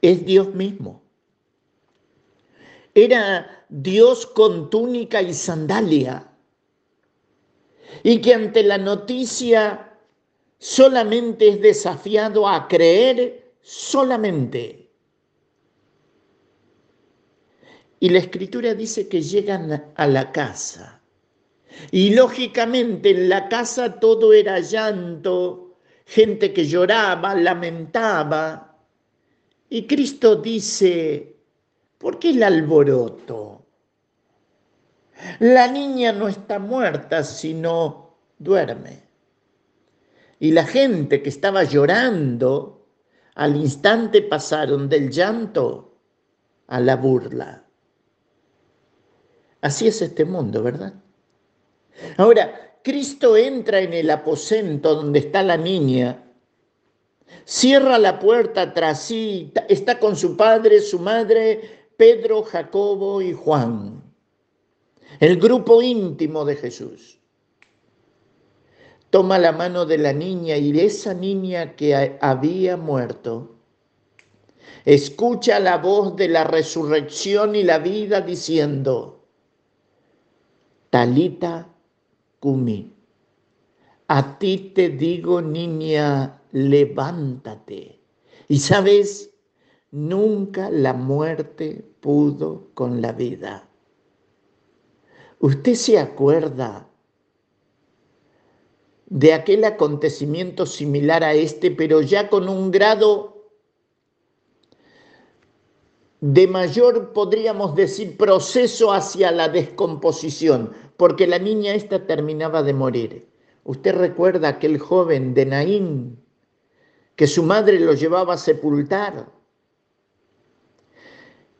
es Dios mismo. Era Dios con túnica y sandalia. Y que ante la noticia solamente es desafiado a creer solamente. Y la escritura dice que llegan a la casa. Y lógicamente en la casa todo era llanto, gente que lloraba, lamentaba. Y Cristo dice, ¿por qué el alboroto? La niña no está muerta, sino duerme. Y la gente que estaba llorando, al instante pasaron del llanto a la burla. Así es este mundo, ¿verdad? Ahora, Cristo entra en el aposento donde está la niña, cierra la puerta tras sí, está con su padre, su madre, Pedro, Jacobo y Juan, el grupo íntimo de Jesús. Toma la mano de la niña y de esa niña que había muerto. Escucha la voz de la resurrección y la vida diciendo, Talita Kumi. A ti te digo, niña, levántate. Y sabes, nunca la muerte pudo con la vida. Usted se acuerda de aquel acontecimiento similar a este, pero ya con un grado de mayor, podríamos decir, proceso hacia la descomposición, porque la niña esta terminaba de morir. Usted recuerda aquel joven de Naín que su madre lo llevaba a sepultar.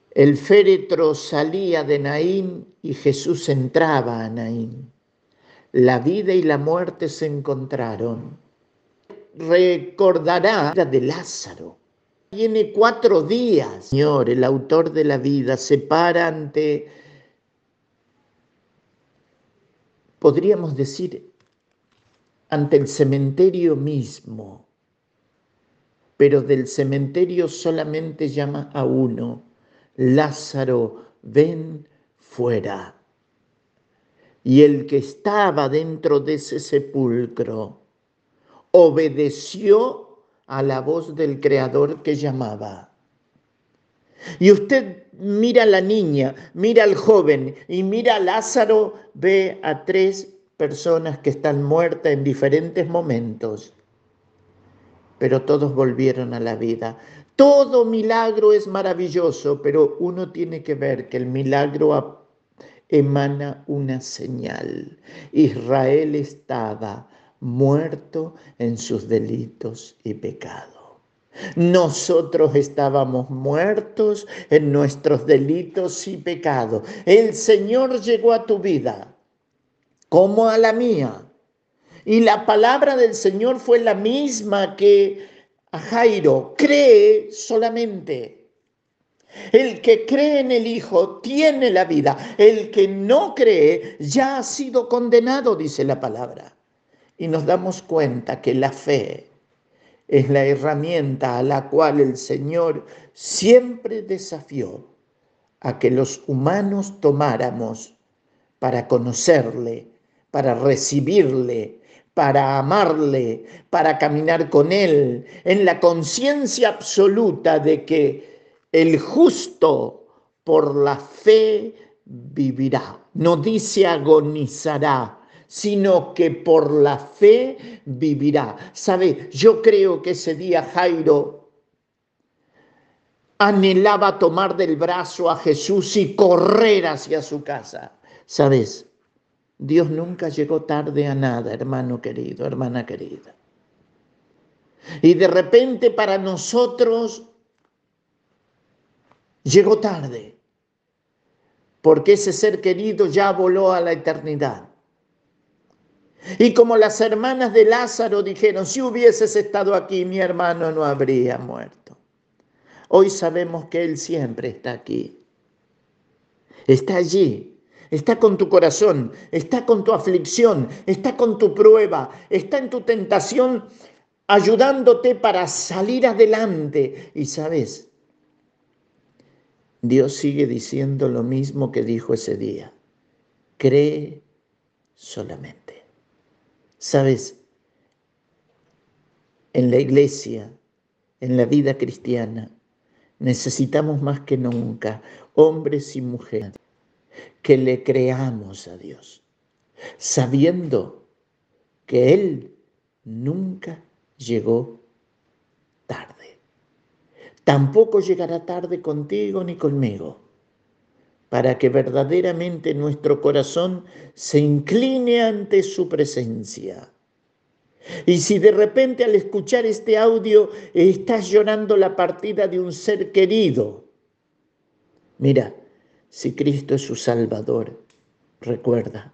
El féretro salía de Naín y Jesús entraba a Naín. La vida y la muerte se encontraron. Recordará de Lázaro tiene cuatro días. Señor, el autor de la vida, se para ante, podríamos decir, ante el cementerio mismo, pero del cementerio solamente llama a uno, Lázaro, ven fuera. Y el que estaba dentro de ese sepulcro obedeció a la voz del Creador que llamaba. Y usted mira a la niña, mira al joven y mira a Lázaro, ve a tres personas que están muertas en diferentes momentos, pero todos volvieron a la vida. Todo milagro es maravilloso, pero uno tiene que ver que el milagro emana una señal. Israel estaba muerto en sus delitos y pecados. Nosotros estábamos muertos en nuestros delitos y pecados. El Señor llegó a tu vida como a la mía. Y la palabra del Señor fue la misma que a Jairo. Cree solamente. El que cree en el Hijo tiene la vida. El que no cree ya ha sido condenado, dice la palabra. Y nos damos cuenta que la fe es la herramienta a la cual el Señor siempre desafió a que los humanos tomáramos para conocerle, para recibirle, para amarle, para caminar con Él, en la conciencia absoluta de que el justo por la fe vivirá. No dice agonizará, sino que por la fe vivirá. ¿Sabe? Yo creo que ese día Jairo anhelaba tomar del brazo a Jesús y correr hacia su casa. ¿Sabes? Dios nunca llegó tarde a nada, hermano querido, hermana querida. Y de repente para nosotros llegó tarde, porque ese ser querido ya voló a la eternidad. Y como las hermanas de Lázaro dijeron, si hubieses estado aquí, mi hermano no habría muerto. Hoy sabemos que Él siempre está aquí. Está allí, está con tu corazón, está con tu aflicción, está con tu prueba, está en tu tentación, ayudándote para salir adelante. Y sabes, Dios sigue diciendo lo mismo que dijo ese día. Cree solamente. Sabes, en la iglesia, en la vida cristiana, necesitamos más que nunca, hombres y mujeres, que le creamos a Dios, sabiendo que Él nunca llegó. Tampoco llegará tarde contigo ni conmigo para que verdaderamente nuestro corazón se incline ante su presencia. Y si de repente al escuchar este audio estás llorando la partida de un ser querido, mira, si Cristo es su Salvador, recuerda,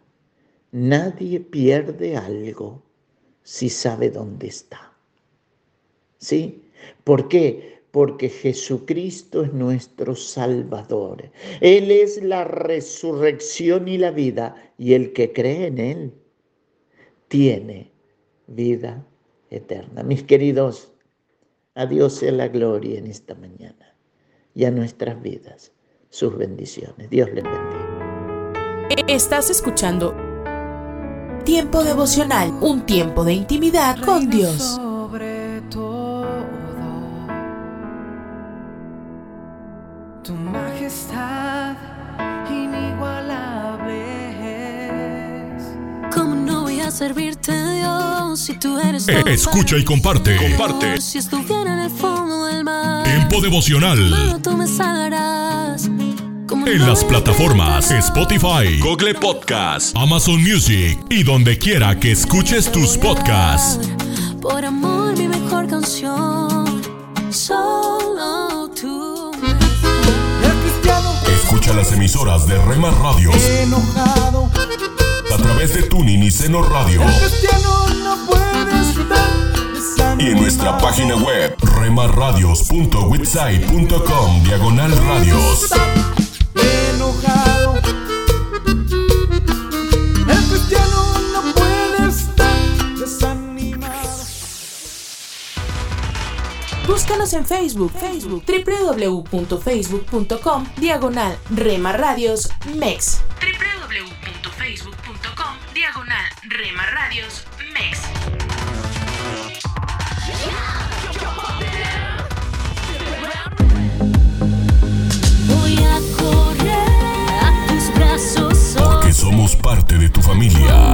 nadie pierde algo si sabe dónde está. ¿Sí? ¿Por qué? Porque Jesucristo es nuestro Salvador. Él es la resurrección y la vida, y el que cree en Él tiene vida eterna. Mis queridos, a Dios sea la gloria en esta mañana y a nuestras vidas sus bendiciones. Dios les bendiga. Estás escuchando Tiempo devocional, un tiempo de intimidad con Dios. Servirte Dios si tú eres eh, Escucha y comparte. Comparte. Si estuviera en el fondo del mar. Tiempo devocional. tú me salvarás. En las plataformas Spotify, Google Podcast, Amazon Music y donde quiera que escuches tus podcasts. Por amor, mi mejor canción. Solo Escucha las emisoras de Rema Radios. Enojado a través de Tuning y Seno Radio. y en nuestra página web, remarradios.witsai.com, diagonal radios. Búscanos en Facebook, Facebook, www.facebook.com, diagonal Rema Radios MEX. www.facebook.com, diagonal Rema Radios MEX. Voy a correr a tus brazos. Porque somos parte de tu familia.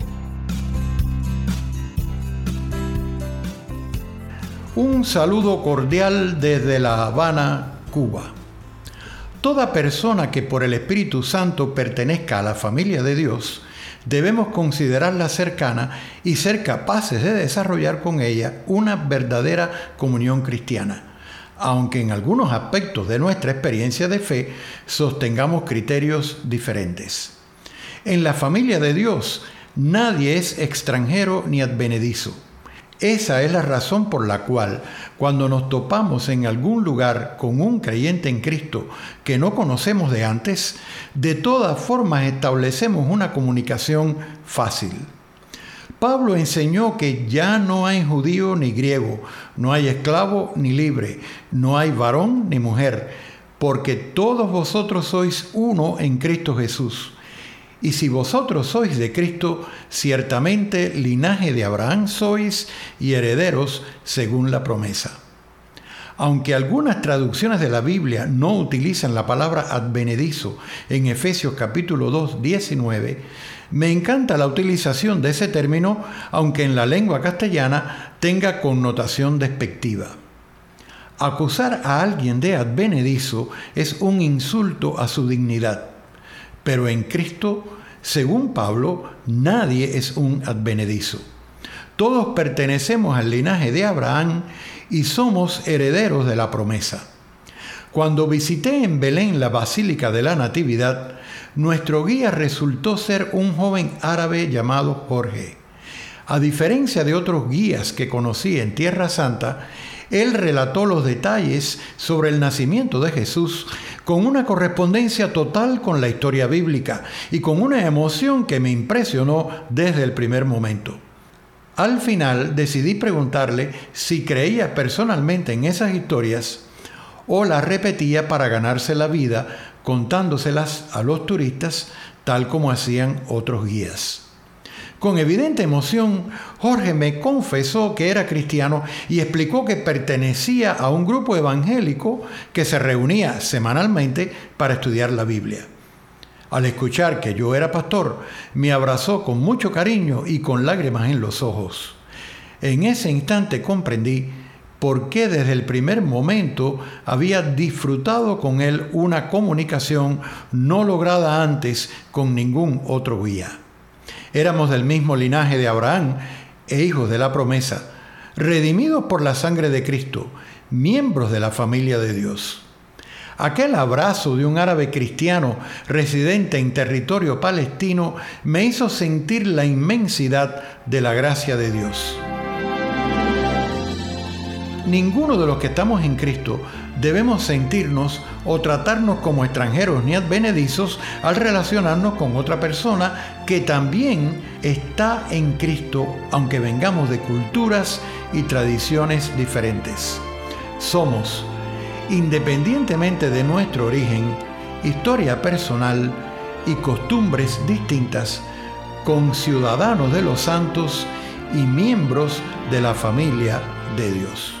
Un saludo cordial desde La Habana, Cuba. Toda persona que por el Espíritu Santo pertenezca a la familia de Dios, debemos considerarla cercana y ser capaces de desarrollar con ella una verdadera comunión cristiana, aunque en algunos aspectos de nuestra experiencia de fe sostengamos criterios diferentes. En la familia de Dios, nadie es extranjero ni advenedizo. Esa es la razón por la cual, cuando nos topamos en algún lugar con un creyente en Cristo que no conocemos de antes, de todas formas establecemos una comunicación fácil. Pablo enseñó que ya no hay judío ni griego, no hay esclavo ni libre, no hay varón ni mujer, porque todos vosotros sois uno en Cristo Jesús. Y si vosotros sois de Cristo, ciertamente linaje de Abraham sois y herederos según la promesa. Aunque algunas traducciones de la Biblia no utilizan la palabra advenedizo en Efesios capítulo 2, 19, me encanta la utilización de ese término, aunque en la lengua castellana tenga connotación despectiva. Acusar a alguien de advenedizo es un insulto a su dignidad, pero en Cristo, según Pablo, nadie es un advenedizo. Todos pertenecemos al linaje de Abraham y somos herederos de la promesa. Cuando visité en Belén la Basílica de la Natividad, nuestro guía resultó ser un joven árabe llamado Jorge. A diferencia de otros guías que conocí en Tierra Santa, él relató los detalles sobre el nacimiento de Jesús con una correspondencia total con la historia bíblica y con una emoción que me impresionó desde el primer momento. Al final decidí preguntarle si creía personalmente en esas historias o las repetía para ganarse la vida contándoselas a los turistas tal como hacían otros guías. Con evidente emoción, Jorge me confesó que era cristiano y explicó que pertenecía a un grupo evangélico que se reunía semanalmente para estudiar la Biblia. Al escuchar que yo era pastor, me abrazó con mucho cariño y con lágrimas en los ojos. En ese instante comprendí por qué desde el primer momento había disfrutado con él una comunicación no lograda antes con ningún otro guía. Éramos del mismo linaje de Abraham e hijos de la promesa, redimidos por la sangre de Cristo, miembros de la familia de Dios. Aquel abrazo de un árabe cristiano residente en territorio palestino me hizo sentir la inmensidad de la gracia de Dios. Ninguno de los que estamos en Cristo debemos sentirnos o tratarnos como extranjeros ni advenedizos al relacionarnos con otra persona que también está en Cristo, aunque vengamos de culturas y tradiciones diferentes. Somos, independientemente de nuestro origen, historia personal y costumbres distintas, con ciudadanos de los santos y miembros de la familia de Dios.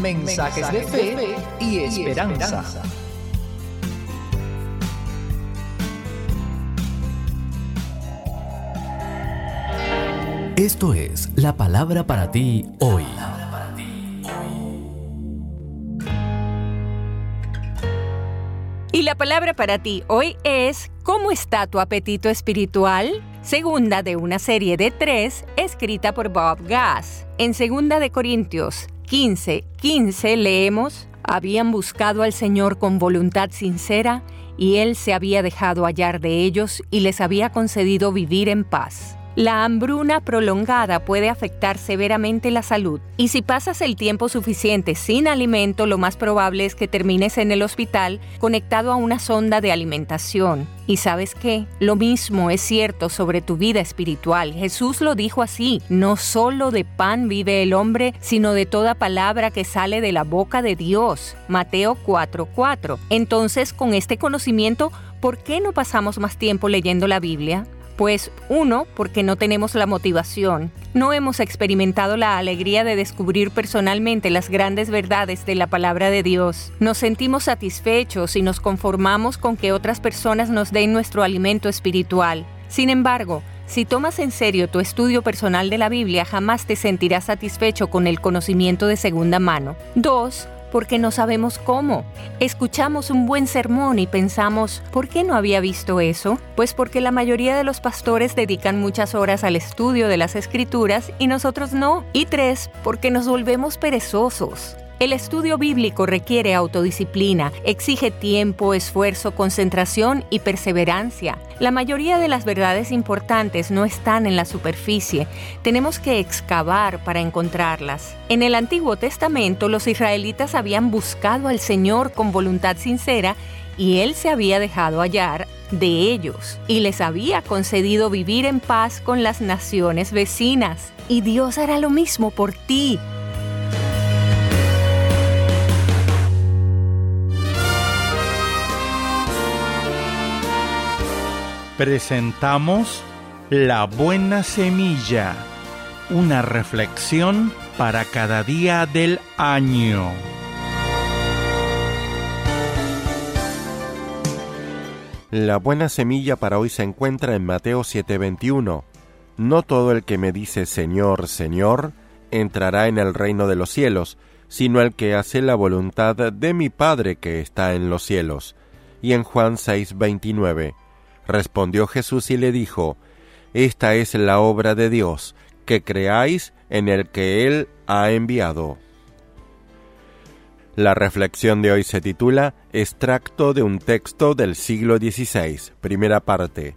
Mensajes, de, fe y esperanza. Esto es la palabra para ti hoy. Y la palabra para ti hoy es ¿Cómo está tu apetito espiritual? Segunda de una serie de tres escrita por Bob Gass. En Segunda de Corintios 15, 15 leemos, habían buscado al Señor con voluntad sincera y Él se había dejado hallar de ellos y les había concedido vivir en paz. La hambruna prolongada puede afectar severamente la salud y si pasas el tiempo suficiente sin alimento, lo más probable es que termines en el hospital conectado a una sonda de alimentación. Y sabes qué, lo mismo es cierto sobre tu vida espiritual. Jesús lo dijo así, no solo de pan vive el hombre, sino de toda palabra que sale de la boca de Dios. Mateo 4:4. Entonces, con este conocimiento, ¿por qué no pasamos más tiempo leyendo la Biblia? Pues uno, porque no tenemos la motivación, no hemos experimentado la alegría de descubrir personalmente las grandes verdades de la palabra de Dios. Nos sentimos satisfechos y nos conformamos con que otras personas nos den nuestro alimento espiritual. Sin embargo, si tomas en serio tu estudio personal de la Biblia, jamás te sentirás satisfecho con el conocimiento de segunda mano. Dos, porque no sabemos cómo. Escuchamos un buen sermón y pensamos, ¿por qué no había visto eso? Pues porque la mayoría de los pastores dedican muchas horas al estudio de las escrituras y nosotros no. Y tres, porque nos volvemos perezosos. El estudio bíblico requiere autodisciplina, exige tiempo, esfuerzo, concentración y perseverancia. La mayoría de las verdades importantes no están en la superficie, tenemos que excavar para encontrarlas. En el Antiguo Testamento los israelitas habían buscado al Señor con voluntad sincera y Él se había dejado hallar de ellos y les había concedido vivir en paz con las naciones vecinas. Y Dios hará lo mismo por ti. Presentamos La Buena Semilla, una reflexión para cada día del año. La buena semilla para hoy se encuentra en Mateo 7:21. No todo el que me dice Señor, Señor, entrará en el reino de los cielos, sino el que hace la voluntad de mi Padre que está en los cielos. Y en Juan 6:29 Respondió Jesús y le dijo, Esta es la obra de Dios, que creáis en el que Él ha enviado. La reflexión de hoy se titula Extracto de un texto del siglo XVI, primera parte.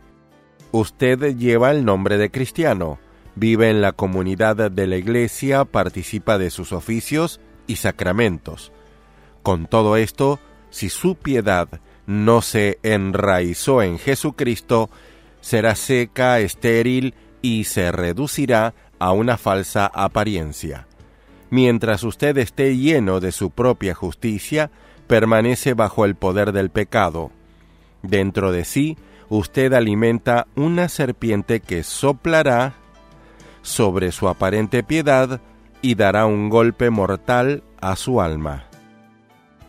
Usted lleva el nombre de cristiano, vive en la comunidad de la Iglesia, participa de sus oficios y sacramentos. Con todo esto, si su piedad no se enraizó en Jesucristo, será seca, estéril y se reducirá a una falsa apariencia. Mientras usted esté lleno de su propia justicia, permanece bajo el poder del pecado. Dentro de sí, usted alimenta una serpiente que soplará sobre su aparente piedad y dará un golpe mortal a su alma.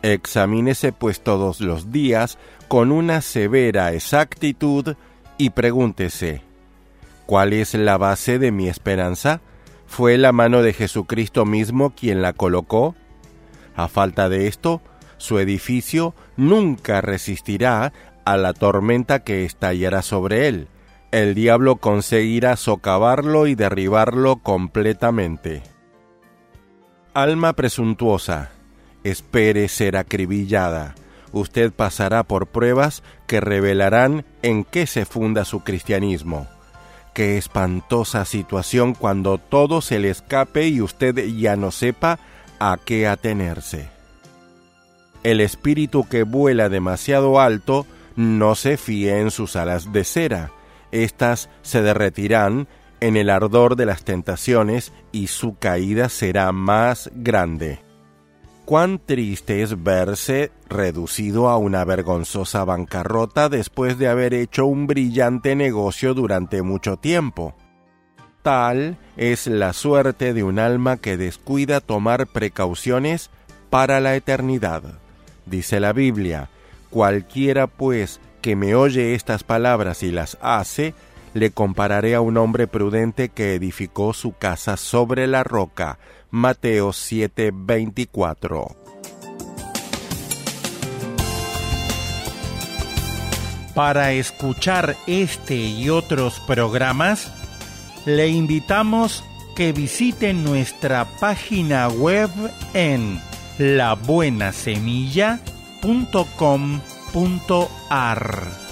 Examínese pues todos los días con una severa exactitud y pregúntese, ¿cuál es la base de mi esperanza? ¿Fue la mano de Jesucristo mismo quien la colocó? A falta de esto, su edificio nunca resistirá a la tormenta que estallará sobre él. El diablo conseguirá socavarlo y derribarlo completamente. Alma presuntuosa, espere ser acribillada. Usted pasará por pruebas que revelarán en qué se funda su cristianismo. Qué espantosa situación cuando todo se le escape y usted ya no sepa a qué atenerse. El espíritu que vuela demasiado alto no se fíe en sus alas de cera. Estas se derretirán en el ardor de las tentaciones y su caída será más grande. Cuán triste es verse reducido a una vergonzosa bancarrota después de haber hecho un brillante negocio durante mucho tiempo. Tal es la suerte de un alma que descuida tomar precauciones para la eternidad. Dice la Biblia, cualquiera pues que me oye estas palabras y las hace, le compararé a un hombre prudente que edificó su casa sobre la roca. Mateo 7:24. Para escuchar este y otros programas, le invitamos que visite nuestra página web en labuenasemilla.com.ar.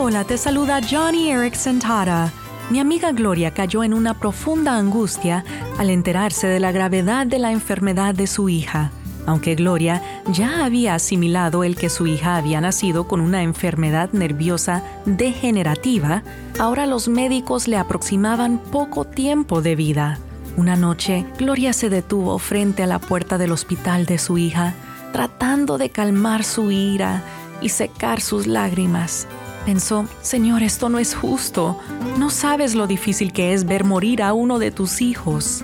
Hola, te saluda Johnny Erickson Tara. Mi amiga Gloria cayó en una profunda angustia al enterarse de la gravedad de la enfermedad de su hija. Aunque Gloria ya había asimilado el que su hija había nacido con una enfermedad nerviosa degenerativa, ahora los médicos le aproximaban poco tiempo de vida. Una noche, Gloria se detuvo frente a la puerta del hospital de su hija, tratando de calmar su ira y secar sus lágrimas. Pensó, Señor, esto no es justo. No sabes lo difícil que es ver morir a uno de tus hijos.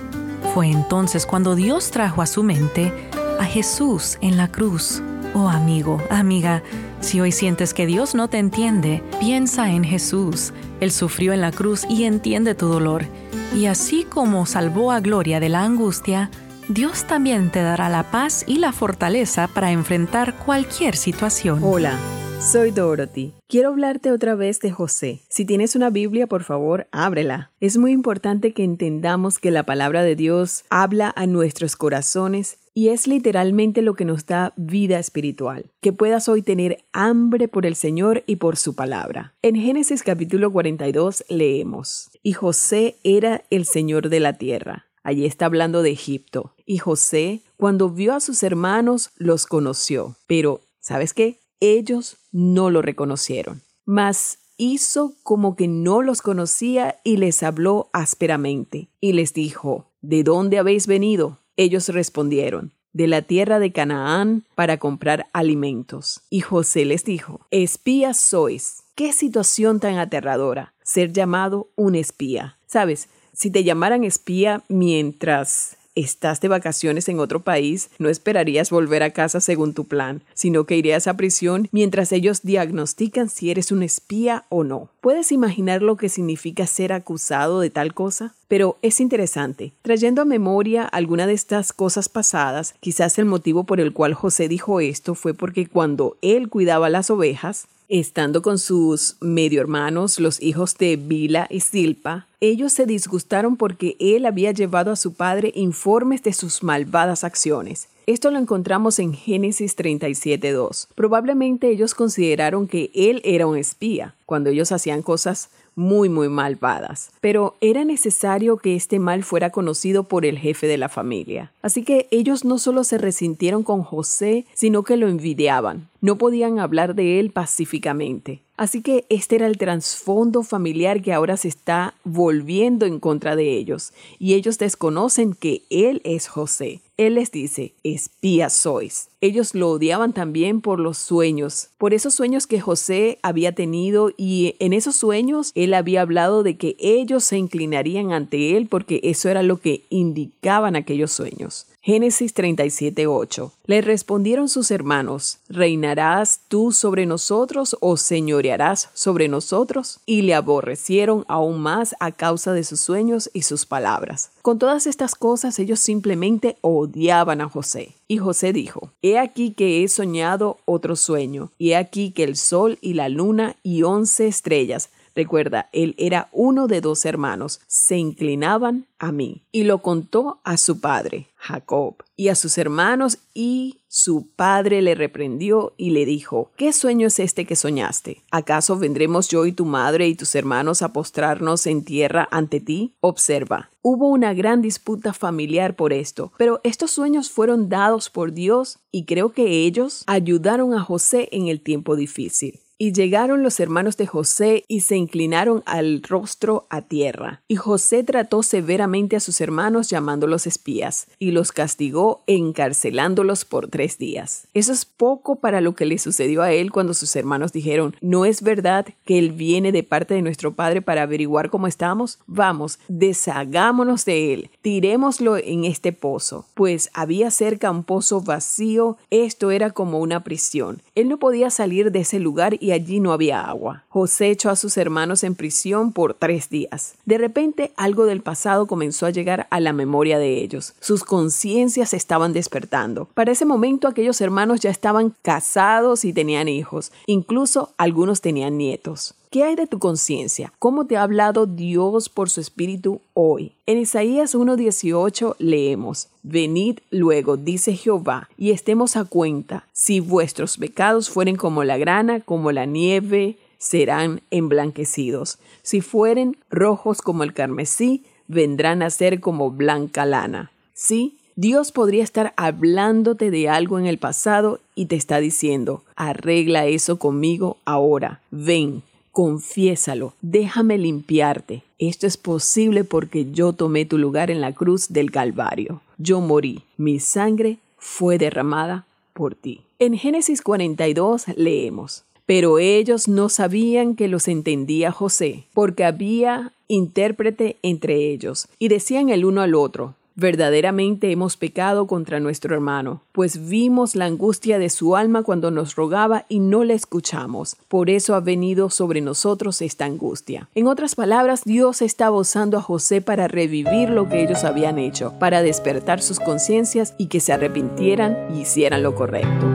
Fue entonces cuando Dios trajo a su mente a Jesús en la cruz. Oh amigo, amiga, si hoy sientes que Dios no te entiende, piensa en Jesús. Él sufrió en la cruz y entiende tu dolor. Y así como salvó a Gloria de la angustia, Dios también te dará la paz y la fortaleza para enfrentar cualquier situación. Hola. Soy Dorothy. Quiero hablarte otra vez de José. Si tienes una Biblia, por favor, ábrela. Es muy importante que entendamos que la palabra de Dios habla a nuestros corazones y es literalmente lo que nos da vida espiritual. Que puedas hoy tener hambre por el Señor y por su palabra. En Génesis capítulo 42 leemos, y José era el Señor de la tierra. Allí está hablando de Egipto. Y José, cuando vio a sus hermanos, los conoció. Pero, ¿sabes qué? Ellos no lo reconocieron. Mas hizo como que no los conocía y les habló ásperamente. Y les dijo, ¿De dónde habéis venido? Ellos respondieron, de la tierra de Canaán para comprar alimentos. Y José les dijo, espías sois. Qué situación tan aterradora, ser llamado un espía. Sabes, si te llamaran espía mientras estás de vacaciones en otro país, no esperarías volver a casa según tu plan, sino que irías a prisión mientras ellos diagnostican si eres un espía o no. ¿Puedes imaginar lo que significa ser acusado de tal cosa? Pero es interesante. Trayendo a memoria alguna de estas cosas pasadas, quizás el motivo por el cual José dijo esto fue porque cuando él cuidaba las ovejas, Estando con sus medio hermanos, los hijos de Bila y Silpa, ellos se disgustaron porque él había llevado a su padre informes de sus malvadas acciones. Esto lo encontramos en Génesis 37.2. Probablemente ellos consideraron que él era un espía cuando ellos hacían cosas muy, muy malvadas. Pero era necesario que este mal fuera conocido por el jefe de la familia. Así que ellos no solo se resintieron con José, sino que lo envidiaban. No podían hablar de él pacíficamente. Así que este era el trasfondo familiar que ahora se está volviendo en contra de ellos, y ellos desconocen que él es José. Él les dice, espías sois. Ellos lo odiaban también por los sueños, por esos sueños que José había tenido y en esos sueños él había hablado de que ellos se inclinarían ante él porque eso era lo que indicaban aquellos sueños. Génesis 37:8. Le respondieron sus hermanos, ¿reinarás tú sobre nosotros o señorearás sobre nosotros? Y le aborrecieron aún más a causa de sus sueños y sus palabras. Con todas estas cosas ellos simplemente odiaban a José. Y José dijo, He aquí que he soñado otro sueño, y he aquí que el sol y la luna y once estrellas Recuerda, él era uno de dos hermanos. Se inclinaban a mí. Y lo contó a su padre, Jacob, y a sus hermanos, y su padre le reprendió y le dijo, ¿qué sueño es este que soñaste? ¿Acaso vendremos yo y tu madre y tus hermanos a postrarnos en tierra ante ti? Observa, hubo una gran disputa familiar por esto, pero estos sueños fueron dados por Dios y creo que ellos ayudaron a José en el tiempo difícil. Y llegaron los hermanos de José y se inclinaron al rostro a tierra. Y José trató severamente a sus hermanos llamándolos espías, y los castigó encarcelándolos por tres días. Eso es poco para lo que le sucedió a él cuando sus hermanos dijeron, ¿no es verdad que él viene de parte de nuestro Padre para averiguar cómo estamos? Vamos, deshagámonos de él, tirémoslo en este pozo. Pues había cerca un pozo vacío, esto era como una prisión. Él no podía salir de ese lugar allí no había agua. José echó a sus hermanos en prisión por tres días. De repente algo del pasado comenzó a llegar a la memoria de ellos. Sus conciencias estaban despertando. Para ese momento aquellos hermanos ya estaban casados y tenían hijos. Incluso algunos tenían nietos. ¿Qué hay de tu conciencia? ¿Cómo te ha hablado Dios por su Espíritu hoy? En Isaías 1.18 leemos, Venid luego, dice Jehová, y estemos a cuenta, si vuestros pecados fueren como la grana, como la nieve, serán emblanquecidos. Si fueren rojos como el carmesí, vendrán a ser como blanca lana. Sí, Dios podría estar hablándote de algo en el pasado y te está diciendo, arregla eso conmigo ahora, ven, confiésalo, déjame limpiarte. Esto es posible porque yo tomé tu lugar en la cruz del Calvario. Yo morí, mi sangre fue derramada por ti. En Génesis 42 leemos, pero ellos no sabían que los entendía José, porque había intérprete entre ellos, y decían el uno al otro, Verdaderamente hemos pecado contra nuestro hermano, pues vimos la angustia de su alma cuando nos rogaba y no le escuchamos. Por eso ha venido sobre nosotros esta angustia. En otras palabras, Dios estaba usando a José para revivir lo que ellos habían hecho, para despertar sus conciencias y que se arrepintieran y hicieran lo correcto.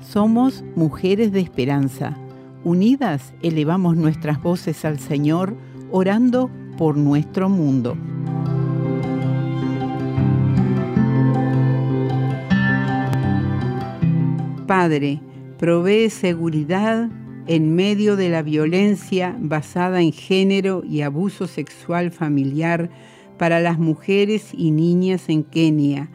Somos mujeres de esperanza. Unidas elevamos nuestras voces al Señor orando por nuestro mundo. Padre, provee seguridad en medio de la violencia basada en género y abuso sexual familiar para las mujeres y niñas en Kenia.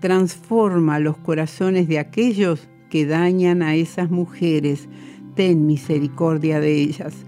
Transforma los corazones de aquellos que dañan a esas mujeres. Ten misericordia de ellas.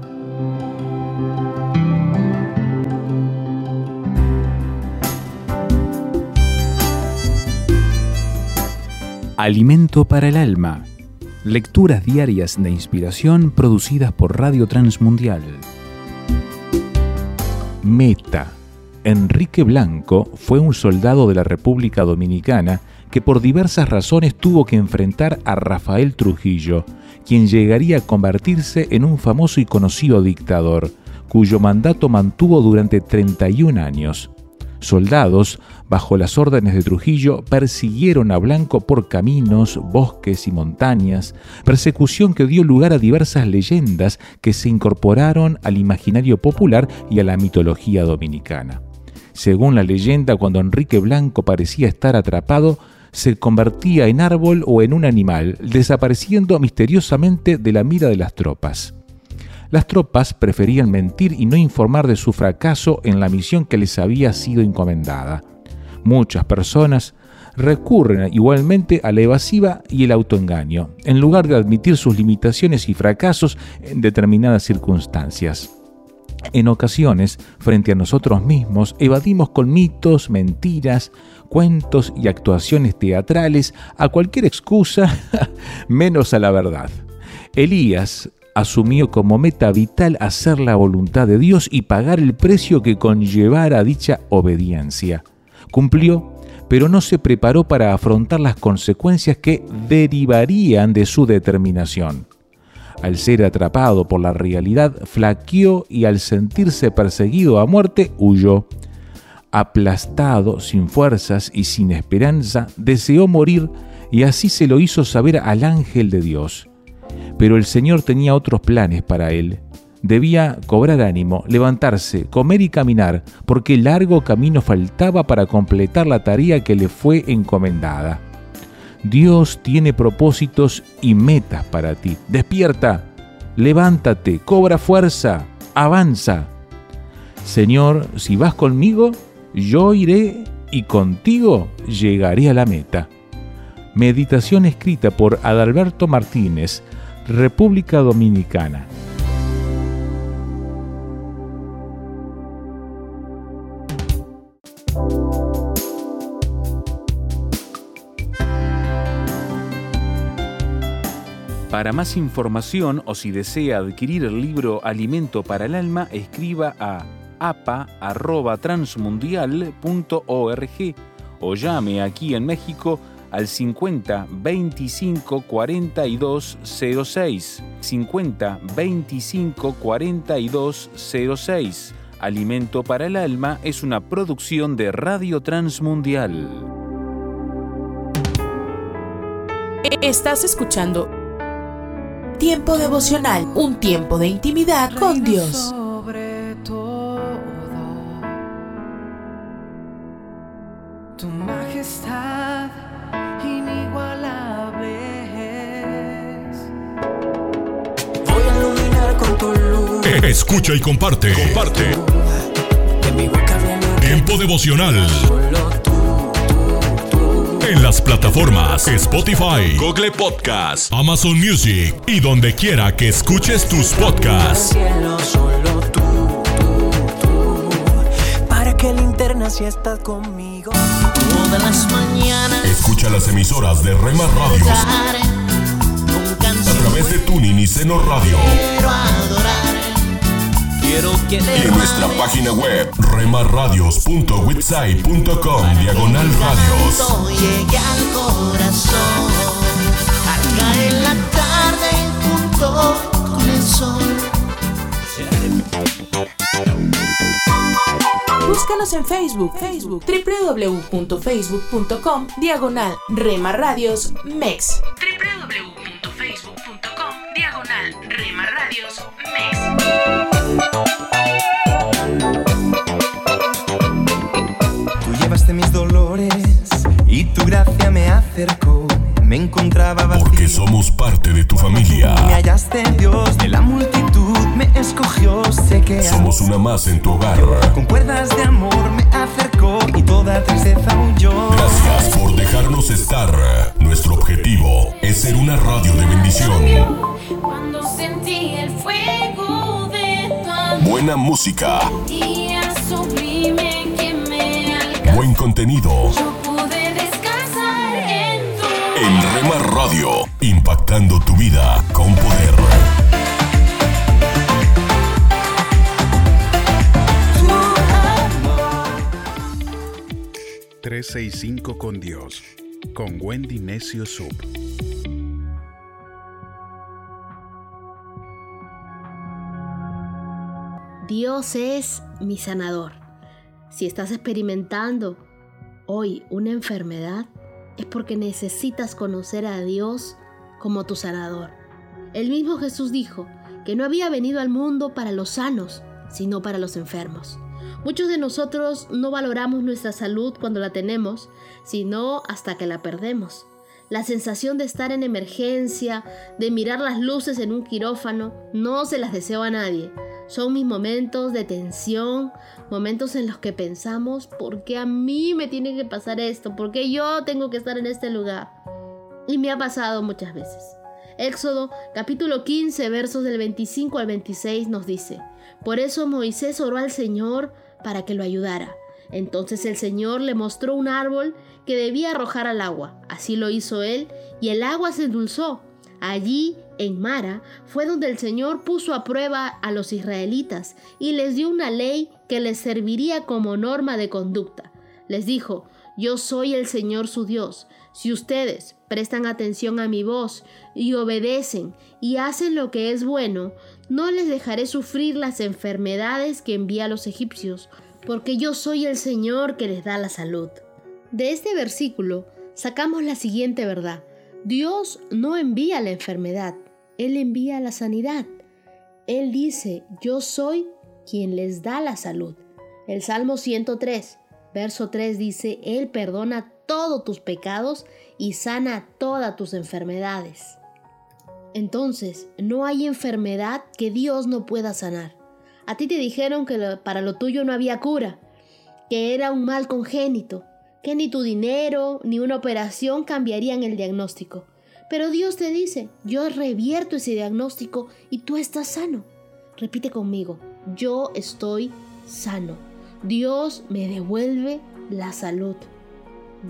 Alimento para el alma. Lecturas diarias de inspiración producidas por Radio Transmundial. Meta. Enrique Blanco fue un soldado de la República Dominicana que por diversas razones tuvo que enfrentar a Rafael Trujillo, quien llegaría a convertirse en un famoso y conocido dictador, cuyo mandato mantuvo durante 31 años. Soldados, bajo las órdenes de Trujillo, persiguieron a Blanco por caminos, bosques y montañas, persecución que dio lugar a diversas leyendas que se incorporaron al imaginario popular y a la mitología dominicana. Según la leyenda, cuando Enrique Blanco parecía estar atrapado, se convertía en árbol o en un animal, desapareciendo misteriosamente de la mira de las tropas. Las tropas preferían mentir y no informar de su fracaso en la misión que les había sido encomendada. Muchas personas recurren igualmente a la evasiva y el autoengaño, en lugar de admitir sus limitaciones y fracasos en determinadas circunstancias. En ocasiones, frente a nosotros mismos, evadimos con mitos, mentiras, cuentos y actuaciones teatrales a cualquier excusa (laughs) menos a la verdad. Elías asumió como meta vital hacer la voluntad de Dios y pagar el precio que conllevara dicha obediencia. Cumplió, pero no se preparó para afrontar las consecuencias que derivarían de su determinación. Al ser atrapado por la realidad, flaqueó y al sentirse perseguido a muerte, huyó. Aplastado, sin fuerzas y sin esperanza, deseó morir y así se lo hizo saber al ángel de Dios. Pero el Señor tenía otros planes para él. Debía cobrar ánimo, levantarse, comer y caminar, porque largo camino faltaba para completar la tarea que le fue encomendada. Dios tiene propósitos y metas para ti. Despierta, levántate, cobra fuerza, avanza. Señor, si vas conmigo, yo iré y contigo llegaré a la meta. Meditación escrita por Adalberto Martínez, República Dominicana. Para más información o si desea adquirir el libro Alimento para el Alma, escriba a apa.transmundial.org o llame aquí en México al 50 25 42 06. 50 25 42 06. Alimento para el Alma es una producción de Radio Transmundial. Estás escuchando Tiempo devocional, un tiempo de intimidad con Dios. Escucha y comparte. Comparte. Tiempo devocional. En las plataformas Spotify, Google Podcast, Amazon Music y donde quiera que escuches tus podcasts. Cielo, solo tú, tú, tú. Para que linterna si estás conmigo. Todas las mañanas. Escucha las emisoras de Rema Radios a través de Tuning y Seno Radio. Quiero adorar. Quiero que Y en nuestra página web remarradios.witsai.com diagonal radios. Llegue al corazón. Al caer la tarde junto con el sol. Búscanos en Facebook, Facebook, www.facebook.com, diagonal Rema Radios MEX. www.facebook.com, diagonal Rema Radios Tú llevaste mis dolores y tu gracia me acercó. Me encontraba vacío. Porque somos parte de tu familia. Me hallaste Dios de la multitud, me escogió, sé que Somos una más en tu hogar. con cuerdas de amor me acercó y toda tristeza huyó. Gracias por dejarnos estar. Nuestro objetivo es ser una radio de bendición. Cuando sentí el fuego de tu amor. Buena música, Día sublime. Buen contenido. Pude descansar en tu En Rema Radio, impactando tu vida con poder. 365 con Dios, con Wendy Necio Sub. Dios es mi sanador. Si estás experimentando hoy una enfermedad, es porque necesitas conocer a Dios como tu sanador. El mismo Jesús dijo que no había venido al mundo para los sanos, sino para los enfermos. Muchos de nosotros no valoramos nuestra salud cuando la tenemos, sino hasta que la perdemos. La sensación de estar en emergencia, de mirar las luces en un quirófano, no se las deseo a nadie. Son mis momentos de tensión, momentos en los que pensamos, ¿por qué a mí me tiene que pasar esto? ¿Por qué yo tengo que estar en este lugar? Y me ha pasado muchas veces. Éxodo capítulo 15 versos del 25 al 26 nos dice, Por eso Moisés oró al Señor para que lo ayudara. Entonces el Señor le mostró un árbol que debía arrojar al agua. Así lo hizo él y el agua se endulzó. Allí, en Mara, fue donde el Señor puso a prueba a los israelitas y les dio una ley que les serviría como norma de conducta. Les dijo, yo soy el Señor su Dios. Si ustedes prestan atención a mi voz y obedecen y hacen lo que es bueno, no les dejaré sufrir las enfermedades que envía a los egipcios, porque yo soy el Señor que les da la salud. De este versículo sacamos la siguiente verdad. Dios no envía la enfermedad, Él envía la sanidad. Él dice, yo soy quien les da la salud. El Salmo 103, verso 3 dice, Él perdona todos tus pecados y sana todas tus enfermedades. Entonces, no hay enfermedad que Dios no pueda sanar. A ti te dijeron que para lo tuyo no había cura, que era un mal congénito, que ni tu dinero ni una operación cambiarían el diagnóstico. Pero Dios te dice, yo revierto ese diagnóstico y tú estás sano. Repite conmigo, yo estoy sano. Dios me devuelve la salud.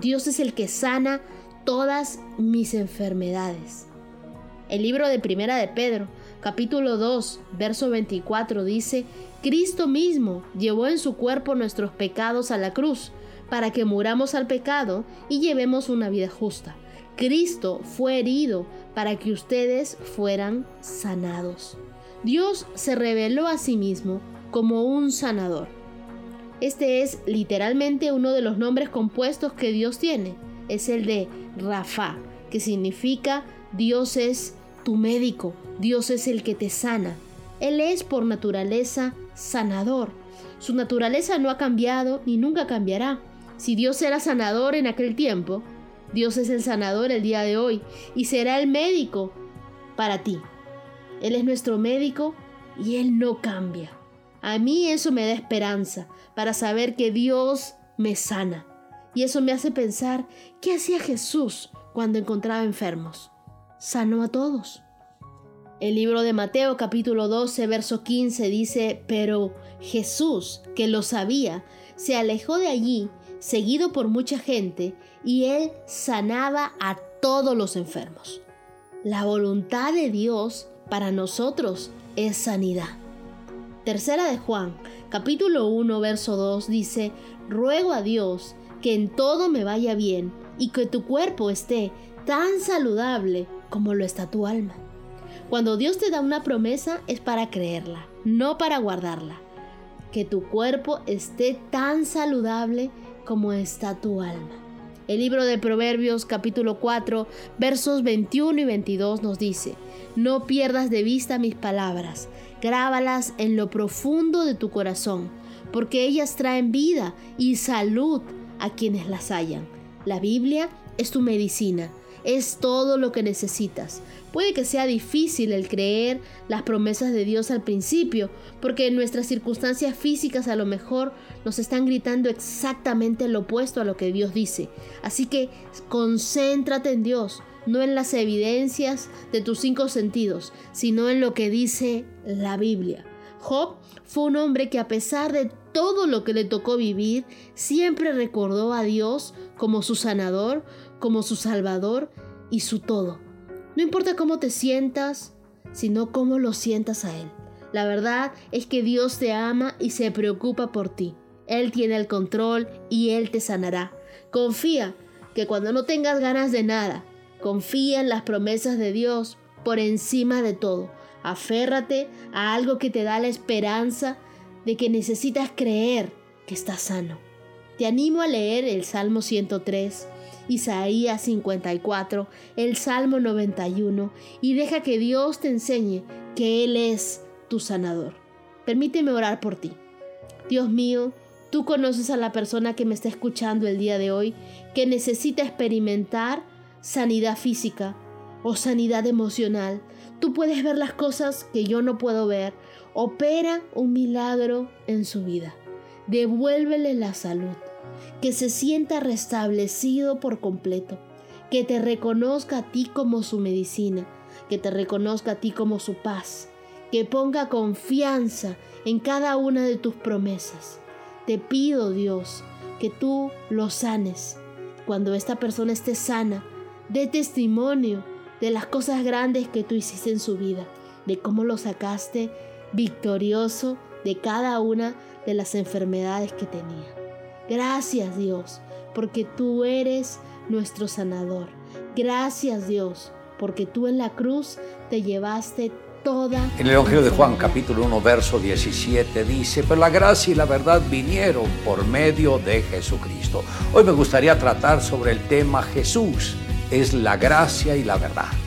Dios es el que sana todas mis enfermedades. El libro de Primera de Pedro, capítulo 2, verso 24 dice, Cristo mismo llevó en su cuerpo nuestros pecados a la cruz para que muramos al pecado y llevemos una vida justa. Cristo fue herido para que ustedes fueran sanados. Dios se reveló a sí mismo como un sanador. Este es literalmente uno de los nombres compuestos que Dios tiene. Es el de Rafa, que significa Dios es tu médico, Dios es el que te sana. Él es por naturaleza sanador. Su naturaleza no ha cambiado ni nunca cambiará. Si Dios era sanador en aquel tiempo, Dios es el sanador el día de hoy y será el médico para ti. Él es nuestro médico y Él no cambia. A mí eso me da esperanza para saber que Dios me sana. Y eso me hace pensar, ¿qué hacía Jesús cuando encontraba enfermos? Sanó a todos. El libro de Mateo capítulo 12, verso 15 dice, pero Jesús, que lo sabía, se alejó de allí seguido por mucha gente, y él sanaba a todos los enfermos. La voluntad de Dios para nosotros es sanidad. Tercera de Juan, capítulo 1, verso 2 dice, Ruego a Dios que en todo me vaya bien y que tu cuerpo esté tan saludable como lo está tu alma. Cuando Dios te da una promesa es para creerla, no para guardarla. Que tu cuerpo esté tan saludable como está tu alma. El libro de Proverbios capítulo 4 versos 21 y 22 nos dice, no pierdas de vista mis palabras, grábalas en lo profundo de tu corazón, porque ellas traen vida y salud a quienes las hallan. La Biblia es tu medicina, es todo lo que necesitas. Puede que sea difícil el creer las promesas de Dios al principio, porque nuestras circunstancias físicas a lo mejor nos están gritando exactamente lo opuesto a lo que Dios dice. Así que concéntrate en Dios, no en las evidencias de tus cinco sentidos, sino en lo que dice la Biblia. Job fue un hombre que a pesar de todo lo que le tocó vivir, siempre recordó a Dios como su sanador, como su salvador y su todo. No importa cómo te sientas, sino cómo lo sientas a Él. La verdad es que Dios te ama y se preocupa por ti. Él tiene el control y Él te sanará. Confía que cuando no tengas ganas de nada, confía en las promesas de Dios por encima de todo. Aférrate a algo que te da la esperanza de que necesitas creer que estás sano. Te animo a leer el Salmo 103 Isaías 54, el Salmo 91 y deja que Dios te enseñe que Él es tu sanador. Permíteme orar por ti. Dios mío, tú conoces a la persona que me está escuchando el día de hoy que necesita experimentar sanidad física o sanidad emocional. Tú puedes ver las cosas que yo no puedo ver. Opera un milagro en su vida. Devuélvele la salud que se sienta restablecido por completo, que te reconozca a ti como su medicina, que te reconozca a ti como su paz, que ponga confianza en cada una de tus promesas. Te pido, Dios, que tú lo sanes. Cuando esta persona esté sana, dé testimonio de las cosas grandes que tú hiciste en su vida, de cómo lo sacaste victorioso de cada una de las enfermedades que tenía. Gracias Dios, porque tú eres nuestro sanador. Gracias Dios, porque tú en la cruz te llevaste toda... En el Evangelio de Juan capítulo 1 verso 17 dice, pero la gracia y la verdad vinieron por medio de Jesucristo. Hoy me gustaría tratar sobre el tema Jesús es la gracia y la verdad.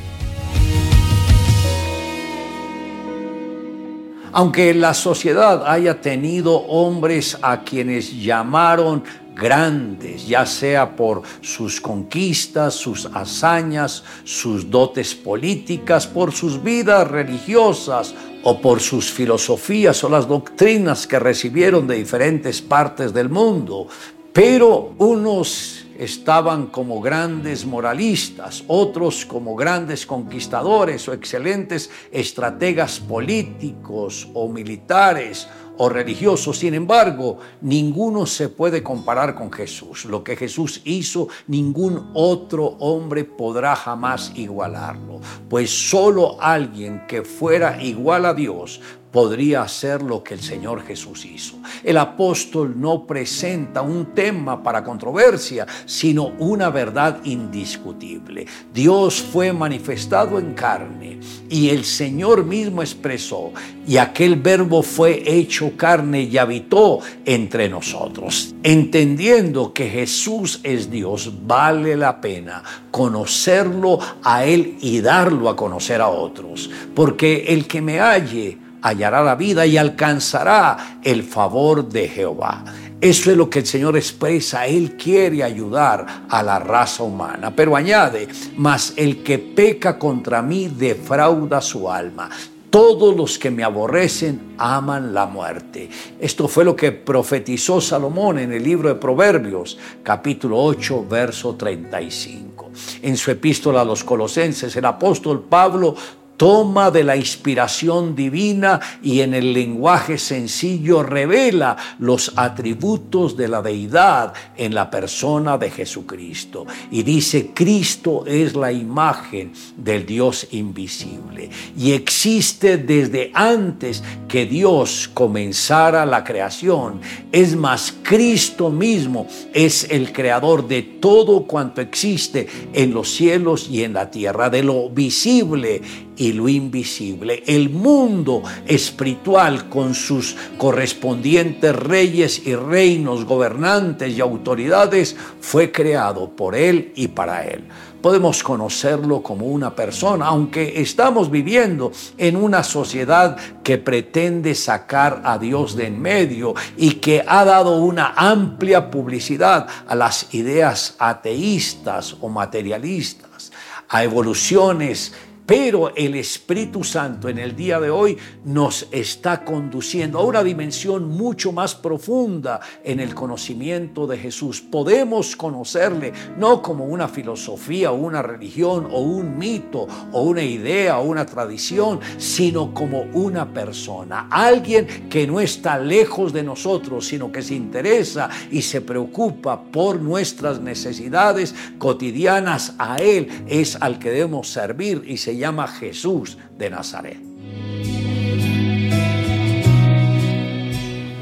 Aunque la sociedad haya tenido hombres a quienes llamaron grandes, ya sea por sus conquistas, sus hazañas, sus dotes políticas, por sus vidas religiosas o por sus filosofías o las doctrinas que recibieron de diferentes partes del mundo. Pero unos estaban como grandes moralistas, otros como grandes conquistadores o excelentes estrategas políticos o militares o religiosos. Sin embargo, ninguno se puede comparar con Jesús. Lo que Jesús hizo, ningún otro hombre podrá jamás igualarlo. Pues solo alguien que fuera igual a Dios podría hacer lo que el Señor Jesús hizo. El apóstol no presenta un tema para controversia, sino una verdad indiscutible. Dios fue manifestado en carne y el Señor mismo expresó, y aquel verbo fue hecho carne y habitó entre nosotros. Entendiendo que Jesús es Dios, vale la pena conocerlo a Él y darlo a conocer a otros, porque el que me halle, hallará la vida y alcanzará el favor de Jehová. Eso es lo que el Señor expresa. Él quiere ayudar a la raza humana. Pero añade, mas el que peca contra mí defrauda su alma. Todos los que me aborrecen aman la muerte. Esto fue lo que profetizó Salomón en el libro de Proverbios, capítulo 8, verso 35. En su epístola a los colosenses, el apóstol Pablo toma de la inspiración divina y en el lenguaje sencillo revela los atributos de la deidad en la persona de Jesucristo. Y dice, Cristo es la imagen del Dios invisible y existe desde antes que Dios comenzara la creación. Es más, Cristo mismo es el creador de todo cuanto existe en los cielos y en la tierra, de lo visible y lo invisible. El mundo espiritual con sus correspondientes reyes y reinos, gobernantes y autoridades fue creado por Él y para Él. Podemos conocerlo como una persona, aunque estamos viviendo en una sociedad que pretende sacar a Dios de en medio y que ha dado una amplia publicidad a las ideas ateístas o materialistas, a evoluciones pero el Espíritu Santo en el día de hoy nos está conduciendo a una dimensión mucho más profunda en el conocimiento de Jesús. Podemos conocerle no como una filosofía una religión o un mito o una idea o una tradición, sino como una persona. Alguien que no está lejos de nosotros, sino que se interesa y se preocupa por nuestras necesidades cotidianas. A Él es al que debemos servir y llama Jesús de Nazaret.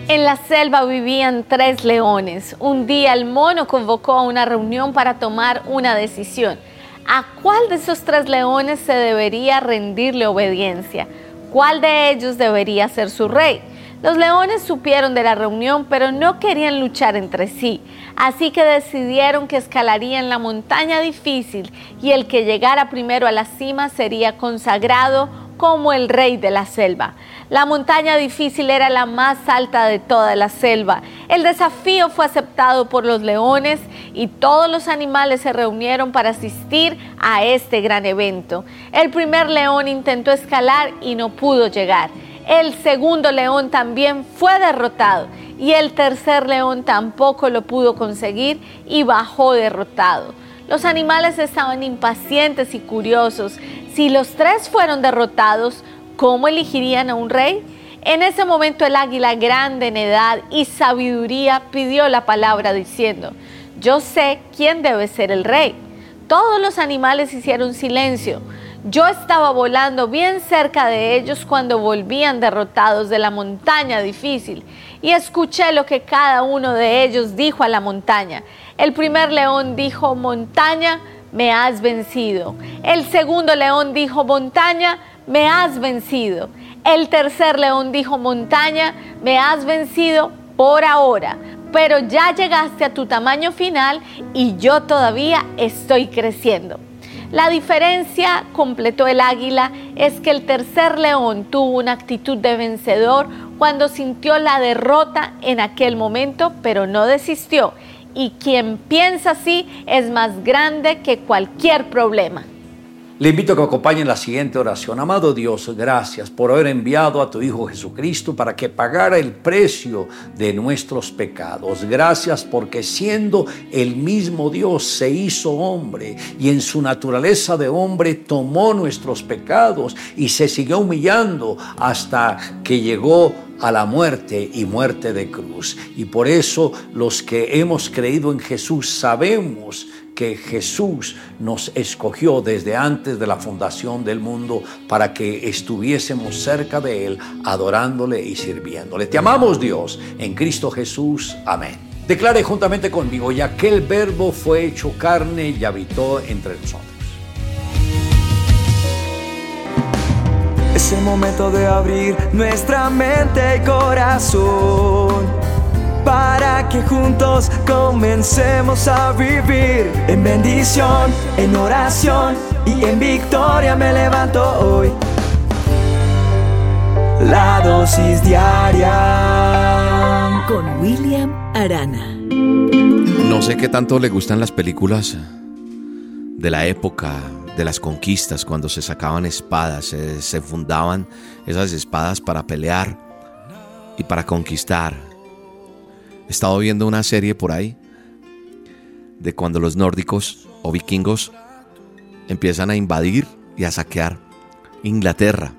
En la selva vivían tres leones. Un día el mono convocó a una reunión para tomar una decisión. ¿A cuál de esos tres leones se debería rendirle obediencia? ¿Cuál de ellos debería ser su rey? Los leones supieron de la reunión, pero no querían luchar entre sí, así que decidieron que escalarían la montaña difícil y el que llegara primero a la cima sería consagrado como el rey de la selva. La montaña difícil era la más alta de toda la selva. El desafío fue aceptado por los leones y todos los animales se reunieron para asistir a este gran evento. El primer león intentó escalar y no pudo llegar. El segundo león también fue derrotado y el tercer león tampoco lo pudo conseguir y bajó derrotado. Los animales estaban impacientes y curiosos. Si los tres fueron derrotados, ¿cómo elegirían a un rey? En ese momento el águila grande en edad y sabiduría pidió la palabra diciendo, yo sé quién debe ser el rey. Todos los animales hicieron silencio. Yo estaba volando bien cerca de ellos cuando volvían derrotados de la montaña difícil y escuché lo que cada uno de ellos dijo a la montaña. El primer león dijo, montaña, me has vencido. El segundo león dijo, montaña, me has vencido. El tercer león dijo, montaña, me has vencido por ahora, pero ya llegaste a tu tamaño final y yo todavía estoy creciendo. La diferencia, completó el águila, es que el tercer león tuvo una actitud de vencedor cuando sintió la derrota en aquel momento, pero no desistió. Y quien piensa así es más grande que cualquier problema. Le invito a que acompañen la siguiente oración. Amado Dios, gracias por haber enviado a tu Hijo Jesucristo para que pagara el precio de nuestros pecados. Gracias porque siendo el mismo Dios se hizo hombre y en su naturaleza de hombre tomó nuestros pecados y se siguió humillando hasta que llegó a la muerte y muerte de cruz. Y por eso los que hemos creído en Jesús sabemos que Jesús nos escogió desde antes de la fundación del mundo para que estuviésemos cerca de Él, adorándole y sirviéndole. Te amamos Dios en Cristo Jesús. Amén. Declare juntamente conmigo, y aquel verbo fue hecho carne y habitó entre nosotros. Es el momento de abrir nuestra mente y corazón para que juntos comencemos a vivir en bendición, en oración y en victoria me levanto hoy. La dosis diaria con William Arana. No sé qué tanto le gustan las películas de la época de las conquistas, cuando se sacaban espadas, se, se fundaban esas espadas para pelear y para conquistar. He estado viendo una serie por ahí de cuando los nórdicos o vikingos empiezan a invadir y a saquear Inglaterra,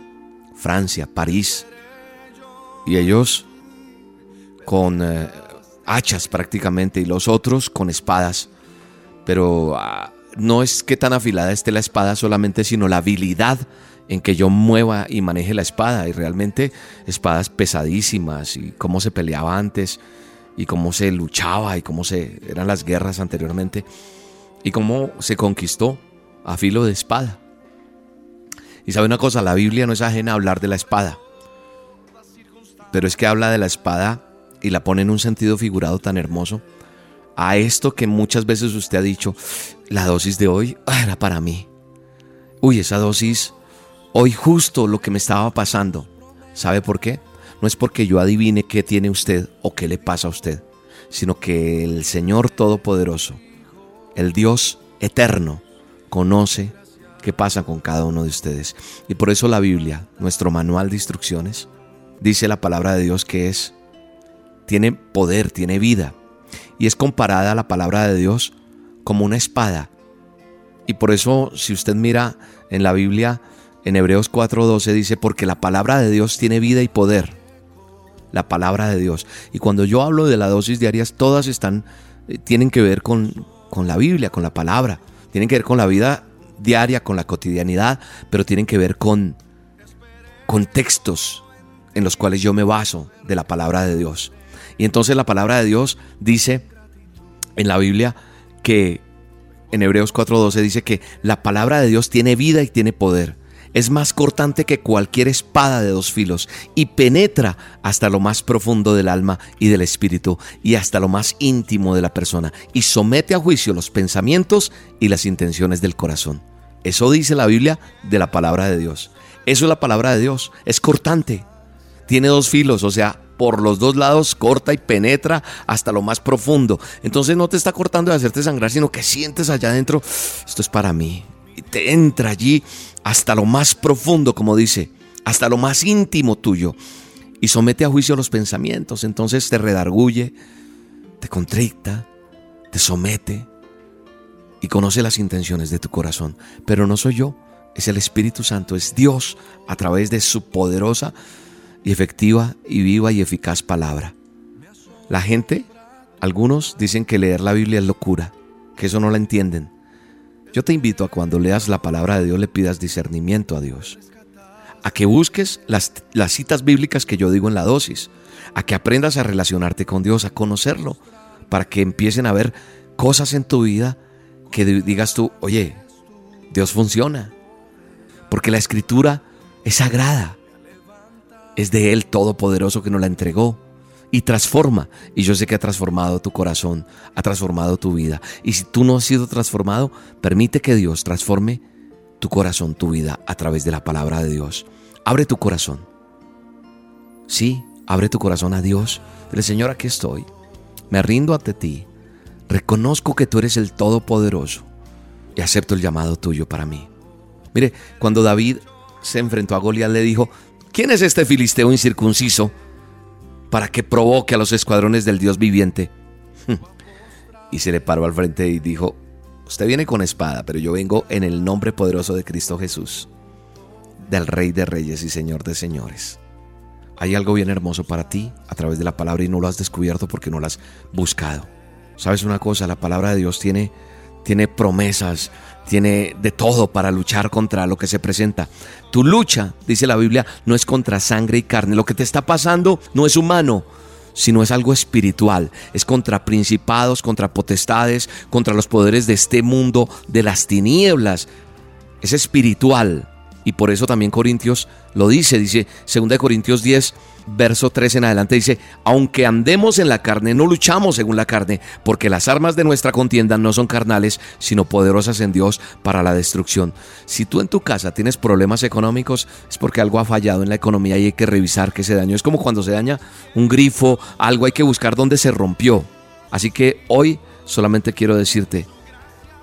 Francia, París. Y ellos con eh, hachas prácticamente y los otros con espadas. Pero ah, no es que tan afilada esté la espada solamente, sino la habilidad en que yo mueva y maneje la espada. Y realmente espadas pesadísimas y cómo se peleaba antes y cómo se luchaba y cómo se eran las guerras anteriormente y cómo se conquistó a filo de espada. Y sabe una cosa, la Biblia no es ajena a hablar de la espada, pero es que habla de la espada y la pone en un sentido figurado tan hermoso a esto que muchas veces usted ha dicho, la dosis de hoy ah, era para mí. Uy, esa dosis, hoy justo lo que me estaba pasando. ¿Sabe por qué? No es porque yo adivine qué tiene usted o qué le pasa a usted, sino que el Señor Todopoderoso, el Dios eterno, conoce qué pasa con cada uno de ustedes. Y por eso la Biblia, nuestro manual de instrucciones, dice la palabra de Dios que es, tiene poder, tiene vida y es comparada a la palabra de Dios como una espada. Y por eso, si usted mira en la Biblia, en Hebreos 4:12 dice, porque la palabra de Dios tiene vida y poder. La palabra de Dios. Y cuando yo hablo de la dosis diarias, todas están, eh, tienen que ver con, con la Biblia, con la palabra. Tienen que ver con la vida diaria, con la cotidianidad, pero tienen que ver con contextos en los cuales yo me baso de la palabra de Dios. Y entonces la palabra de Dios dice en la Biblia que en Hebreos 4:12 dice que la palabra de Dios tiene vida y tiene poder. Es más cortante que cualquier espada de dos filos y penetra hasta lo más profundo del alma y del espíritu y hasta lo más íntimo de la persona y somete a juicio los pensamientos y las intenciones del corazón. Eso dice la Biblia de la palabra de Dios. Eso es la palabra de Dios. Es cortante. Tiene dos filos, o sea, por los dos lados corta y penetra hasta lo más profundo. Entonces no te está cortando de hacerte sangrar, sino que sientes allá adentro, esto es para mí. Te entra allí hasta lo más profundo, como dice, hasta lo más íntimo tuyo. Y somete a juicio los pensamientos. Entonces te redarguye, te contricta, te somete y conoce las intenciones de tu corazón. Pero no soy yo, es el Espíritu Santo, es Dios a través de su poderosa y efectiva y viva y eficaz palabra. La gente, algunos dicen que leer la Biblia es locura, que eso no la entienden. Yo te invito a cuando leas la palabra de Dios le pidas discernimiento a Dios. A que busques las, las citas bíblicas que yo digo en la dosis. A que aprendas a relacionarte con Dios, a conocerlo. Para que empiecen a ver cosas en tu vida que digas tú, oye, Dios funciona. Porque la escritura es sagrada. Es de Él Todopoderoso que nos la entregó y transforma. Y yo sé que ha transformado tu corazón, ha transformado tu vida. Y si tú no has sido transformado, permite que Dios transforme tu corazón, tu vida, a través de la palabra de Dios. Abre tu corazón. Sí, abre tu corazón a Dios. Dile, Señor, aquí estoy. Me rindo ante ti. Reconozco que tú eres el Todopoderoso y acepto el llamado tuyo para mí. Mire, cuando David se enfrentó a Goliat, le dijo: ¿Quién es este filisteo incircunciso para que provoque a los escuadrones del Dios viviente. (laughs) y se le paró al frente y dijo, usted viene con espada, pero yo vengo en el nombre poderoso de Cristo Jesús, del Rey de Reyes y Señor de Señores. Hay algo bien hermoso para ti a través de la palabra y no lo has descubierto porque no lo has buscado. ¿Sabes una cosa? La palabra de Dios tiene, tiene promesas, tiene de todo para luchar contra lo que se presenta. Tu lucha, dice la Biblia, no es contra sangre y carne. Lo que te está pasando no es humano, sino es algo espiritual. Es contra principados, contra potestades, contra los poderes de este mundo, de las tinieblas. Es espiritual. Y por eso también Corintios lo dice, dice 2 Corintios 10, verso 3 en adelante, dice, aunque andemos en la carne, no luchamos según la carne, porque las armas de nuestra contienda no son carnales, sino poderosas en Dios para la destrucción. Si tú en tu casa tienes problemas económicos, es porque algo ha fallado en la economía y hay que revisar que se dañó. Es como cuando se daña un grifo, algo hay que buscar dónde se rompió. Así que hoy solamente quiero decirte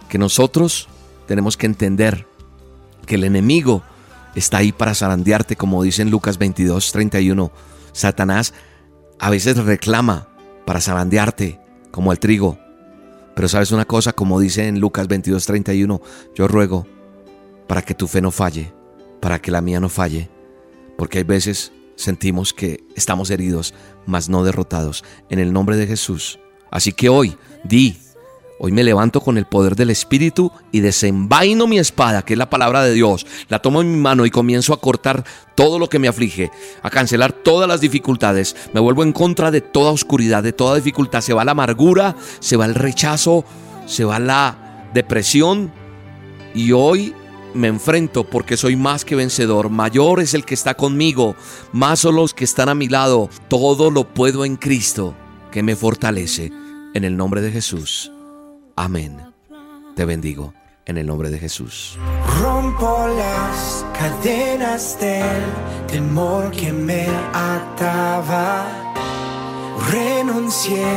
que nosotros tenemos que entender que el enemigo está ahí para zarandearte, como dice en Lucas 22, 31. Satanás a veces reclama para zarandearte, como el trigo. Pero sabes una cosa, como dice en Lucas 22, 31, yo ruego para que tu fe no falle, para que la mía no falle, porque hay veces sentimos que estamos heridos, mas no derrotados, en el nombre de Jesús. Así que hoy, di, Hoy me levanto con el poder del Espíritu y desenvaino mi espada, que es la palabra de Dios. La tomo en mi mano y comienzo a cortar todo lo que me aflige, a cancelar todas las dificultades. Me vuelvo en contra de toda oscuridad, de toda dificultad. Se va la amargura, se va el rechazo, se va la depresión. Y hoy me enfrento porque soy más que vencedor. Mayor es el que está conmigo, más son los que están a mi lado. Todo lo puedo en Cristo que me fortalece. En el nombre de Jesús. Amén. Te bendigo en el nombre de Jesús. Rompo las cadenas del temor que me ataba. Renuncié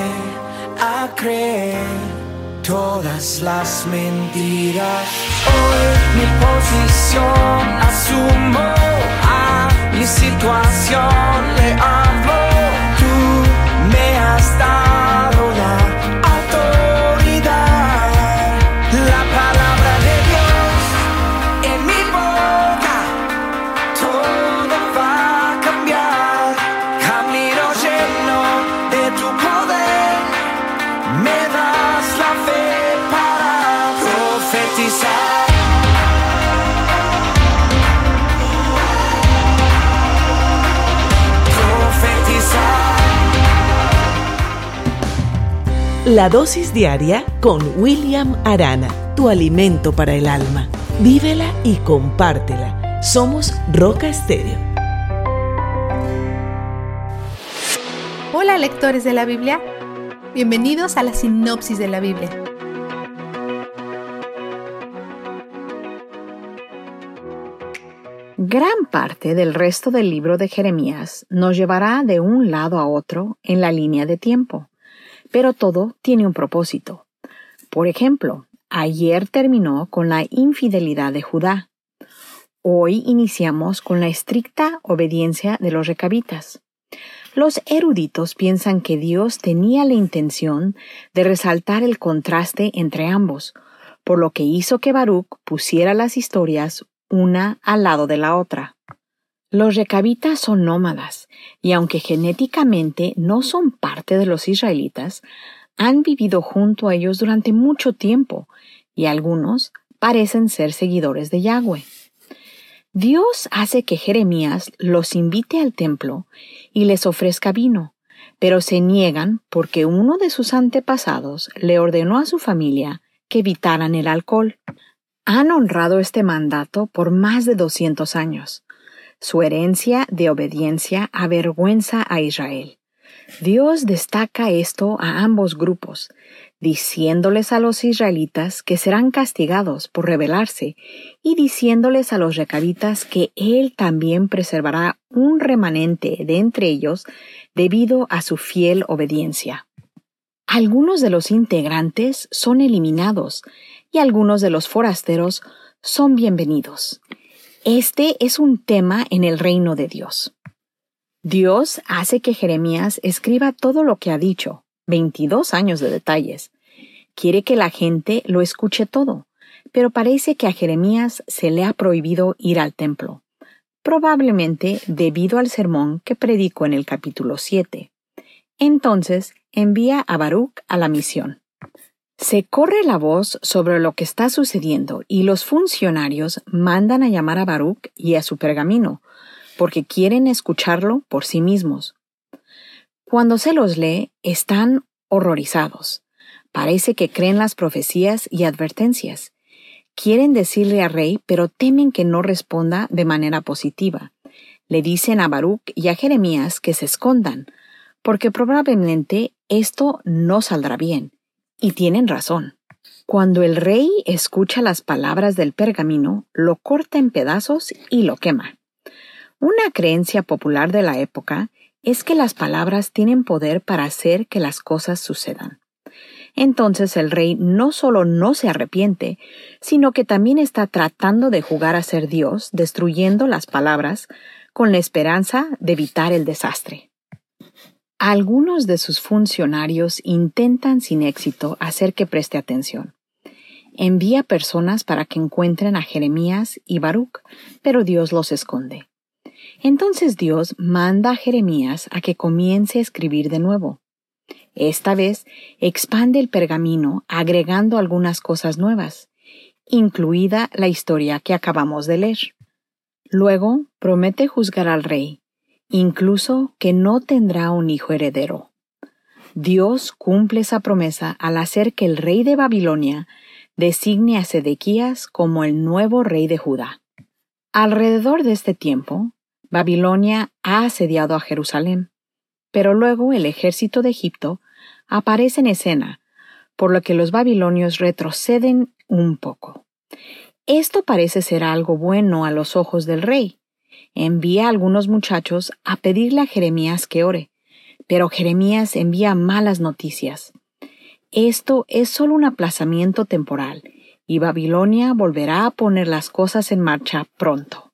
a creer todas las mentiras. Hoy mi posición asumo a mi situación le hablo. Tú me has dado la dosis diaria con William Arana, tu alimento para el alma. Vívela y compártela. Somos Roca Estéreo. Hola lectores de la Biblia. Bienvenidos a la sinopsis de la Biblia. Gran parte del resto del libro de Jeremías nos llevará de un lado a otro en la línea de tiempo pero todo tiene un propósito. Por ejemplo, ayer terminó con la infidelidad de Judá. Hoy iniciamos con la estricta obediencia de los recabitas. Los eruditos piensan que Dios tenía la intención de resaltar el contraste entre ambos, por lo que hizo que Baruch pusiera las historias una al lado de la otra. Los recabitas son nómadas y aunque genéticamente no son parte de los israelitas, han vivido junto a ellos durante mucho tiempo y algunos parecen ser seguidores de Yahweh. Dios hace que Jeremías los invite al templo y les ofrezca vino, pero se niegan porque uno de sus antepasados le ordenó a su familia que evitaran el alcohol. Han honrado este mandato por más de 200 años. Su herencia de obediencia avergüenza a Israel. Dios destaca esto a ambos grupos, diciéndoles a los israelitas que serán castigados por rebelarse y diciéndoles a los recabitas que Él también preservará un remanente de entre ellos debido a su fiel obediencia. Algunos de los integrantes son eliminados y algunos de los forasteros son bienvenidos. Este es un tema en el reino de Dios. Dios hace que Jeremías escriba todo lo que ha dicho, 22 años de detalles. Quiere que la gente lo escuche todo, pero parece que a Jeremías se le ha prohibido ir al templo, probablemente debido al sermón que predicó en el capítulo 7. Entonces envía a Baruch a la misión. Se corre la voz sobre lo que está sucediendo y los funcionarios mandan a llamar a Baruch y a su pergamino, porque quieren escucharlo por sí mismos. Cuando se los lee, están horrorizados. Parece que creen las profecías y advertencias. Quieren decirle al rey, pero temen que no responda de manera positiva. Le dicen a Baruch y a Jeremías que se escondan, porque probablemente esto no saldrá bien. Y tienen razón. Cuando el rey escucha las palabras del pergamino, lo corta en pedazos y lo quema. Una creencia popular de la época es que las palabras tienen poder para hacer que las cosas sucedan. Entonces el rey no solo no se arrepiente, sino que también está tratando de jugar a ser Dios, destruyendo las palabras con la esperanza de evitar el desastre. Algunos de sus funcionarios intentan sin éxito hacer que preste atención. Envía personas para que encuentren a Jeremías y Baruch, pero Dios los esconde. Entonces Dios manda a Jeremías a que comience a escribir de nuevo. Esta vez expande el pergamino agregando algunas cosas nuevas, incluida la historia que acabamos de leer. Luego promete juzgar al rey, incluso que no tendrá un hijo heredero. Dios cumple esa promesa al hacer que el rey de Babilonia designe a Sedequías como el nuevo rey de Judá. Alrededor de este tiempo, Babilonia ha asediado a Jerusalén, pero luego el ejército de Egipto aparece en escena, por lo que los babilonios retroceden un poco. Esto parece ser algo bueno a los ojos del rey. Envía a algunos muchachos a pedirle a Jeremías que ore, pero Jeremías envía malas noticias. Esto es solo un aplazamiento temporal, y Babilonia volverá a poner las cosas en marcha pronto.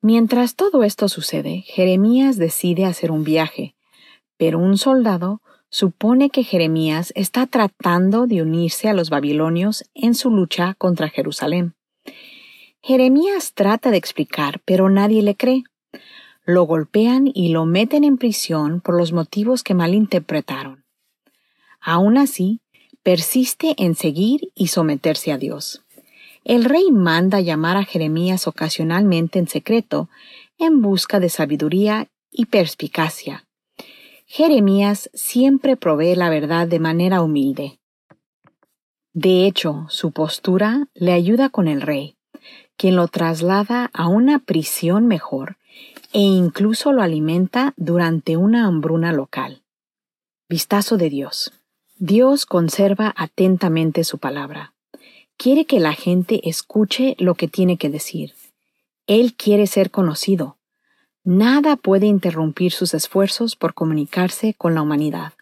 Mientras todo esto sucede, Jeremías decide hacer un viaje, pero un soldado supone que Jeremías está tratando de unirse a los babilonios en su lucha contra Jerusalén. Jeremías trata de explicar, pero nadie le cree. Lo golpean y lo meten en prisión por los motivos que malinterpretaron. Aún así, persiste en seguir y someterse a Dios. El rey manda llamar a Jeremías ocasionalmente en secreto en busca de sabiduría y perspicacia. Jeremías siempre provee la verdad de manera humilde. De hecho, su postura le ayuda con el rey, quien lo traslada a una prisión mejor e incluso lo alimenta durante una hambruna local. Vistazo de Dios. Dios conserva atentamente su palabra quiere que la gente escuche lo que tiene que decir. Él quiere ser conocido. Nada puede interrumpir sus esfuerzos por comunicarse con la humanidad.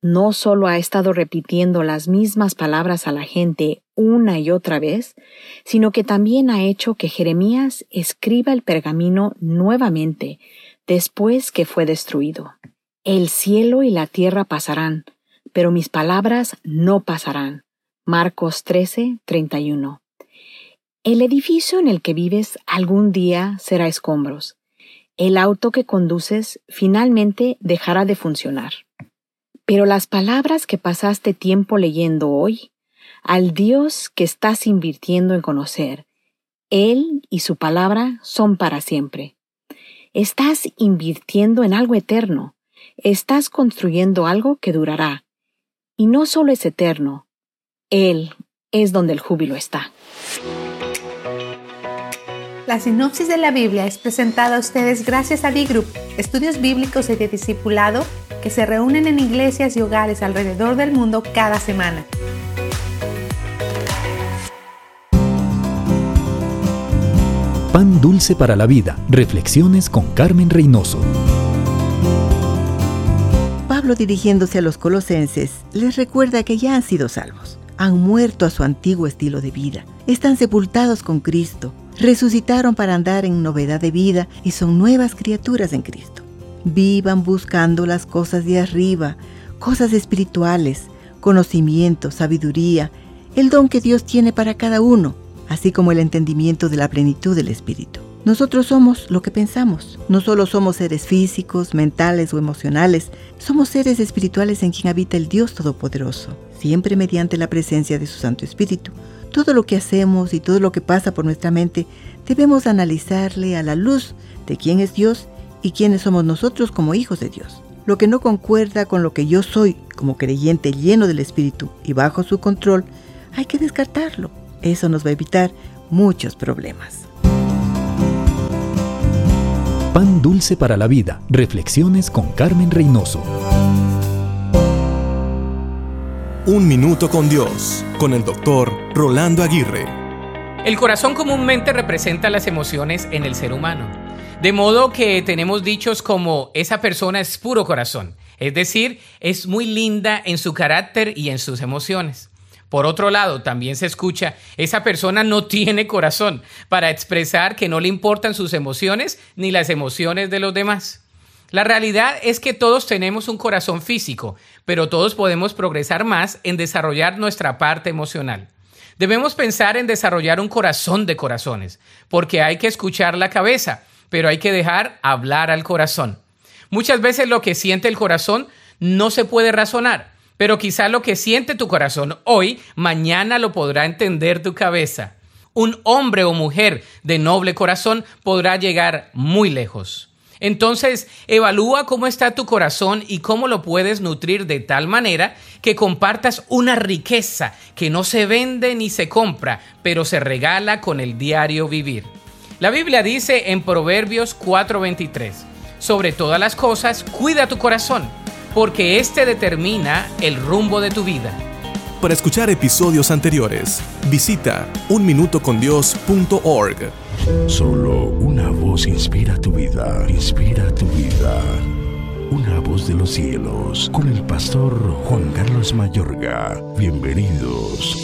No solo ha estado repitiendo las mismas palabras a la gente una y otra vez, sino que también ha hecho que Jeremías escriba el pergamino nuevamente después que fue destruido. El cielo y la tierra pasarán, pero mis palabras no pasarán. Marcos 13, 31. El edificio en el que vives algún día será escombros. El auto que conduces finalmente dejará de funcionar. Pero las palabras que pasaste tiempo leyendo hoy, al Dios que estás invirtiendo en conocer. Él y su palabra son para siempre. Estás invirtiendo en algo eterno. Estás construyendo algo que durará. Y no solo es eterno, Él es donde el júbilo está. La sinopsis de la Biblia es presentada a ustedes gracias a B-Group, estudios bíblicos y de discipulado que se reúnen en iglesias y hogares alrededor del mundo cada semana. Pan Dulce para la Vida. Reflexiones con Carmen Reynoso. Pablo dirigiéndose a los colosenses les recuerda que ya han sido salvos, han muerto a su antiguo estilo de vida, están sepultados con Cristo, resucitaron para andar en novedad de vida y son nuevas criaturas en Cristo. Vivan buscando las cosas de arriba, cosas espirituales, conocimiento, sabiduría, el don que Dios tiene para cada uno así como el entendimiento de la plenitud del Espíritu. Nosotros somos lo que pensamos. No solo somos seres físicos, mentales o emocionales, somos seres espirituales en quien habita el Dios Todopoderoso, siempre mediante la presencia de su Santo Espíritu. Todo lo que hacemos y todo lo que pasa por nuestra mente debemos analizarle a la luz de quién es Dios y quiénes somos nosotros como hijos de Dios. Lo que no concuerda con lo que yo soy como creyente lleno del Espíritu y bajo su control, hay que descartarlo eso nos va a evitar muchos problemas. Pan dulce para la vida. Reflexiones con Carmen Reynoso. Un minuto con Dios, con el doctor Rolando Aguirre. El corazón comúnmente representa las emociones en el ser humano. De modo que tenemos dichos como esa persona es puro corazón, es decir, es muy linda en su carácter y en sus emociones. Por otro lado, también se escucha, esa persona no tiene corazón para expresar que no le importan sus emociones ni las emociones de los demás. La realidad es que todos tenemos un corazón físico, pero todos podemos progresar más en desarrollar nuestra parte emocional. Debemos pensar en desarrollar un corazón de corazones, porque hay que escuchar la cabeza, pero hay que dejar hablar al corazón. Muchas veces lo que siente el corazón no se puede razonar, pero quizá lo que siente tu corazón hoy, mañana lo podrá entender tu cabeza. Un hombre o mujer de noble corazón podrá llegar muy lejos. Entonces, evalúa cómo está tu corazón y cómo lo puedes nutrir de tal manera que compartas una riqueza que no se vende ni se compra, pero se regala con el diario vivir. La Biblia dice en Proverbios 4:23, sobre todas las cosas, cuida tu corazón porque este determina el rumbo de tu vida. Para escuchar episodios anteriores, visita unminutocondios.org. Solo una voz inspira tu vida, inspira tu vida. Una voz de los cielos, con el pastor Juan Carlos Mayorga. Bienvenidos.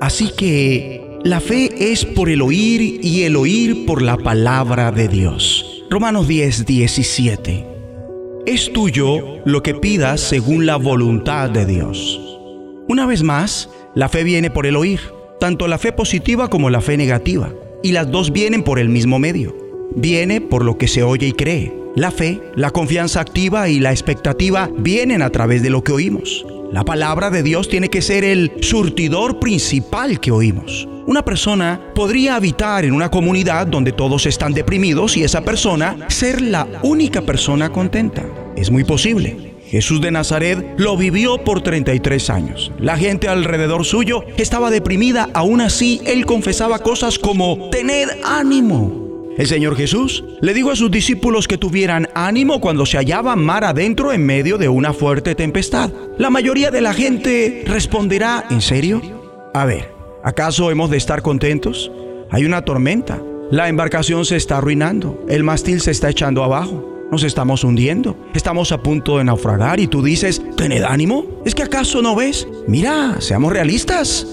Así que la fe es por el oír y el oír por la palabra de Dios. Romanos 10, 17. Es tuyo lo que pidas según la voluntad de Dios. Una vez más, la fe viene por el oír, tanto la fe positiva como la fe negativa, y las dos vienen por el mismo medio. Viene por lo que se oye y cree. La fe, la confianza activa y la expectativa vienen a través de lo que oímos. La palabra de Dios tiene que ser el surtidor principal que oímos. Una persona podría habitar en una comunidad donde todos están deprimidos y esa persona ser la única persona contenta. Es muy posible. Jesús de Nazaret lo vivió por 33 años. La gente alrededor suyo estaba deprimida, aún así él confesaba cosas como, tened ánimo, el Señor Jesús le dijo a sus discípulos que tuvieran ánimo cuando se hallaba mar adentro en medio de una fuerte tempestad. La mayoría de la gente responderá, ¿en serio? A ver, ¿acaso hemos de estar contentos? Hay una tormenta, la embarcación se está arruinando, el mástil se está echando abajo. Nos estamos hundiendo, estamos a punto de naufragar y tú dices, tened ánimo. ¿Es que acaso no ves? Mira, seamos realistas.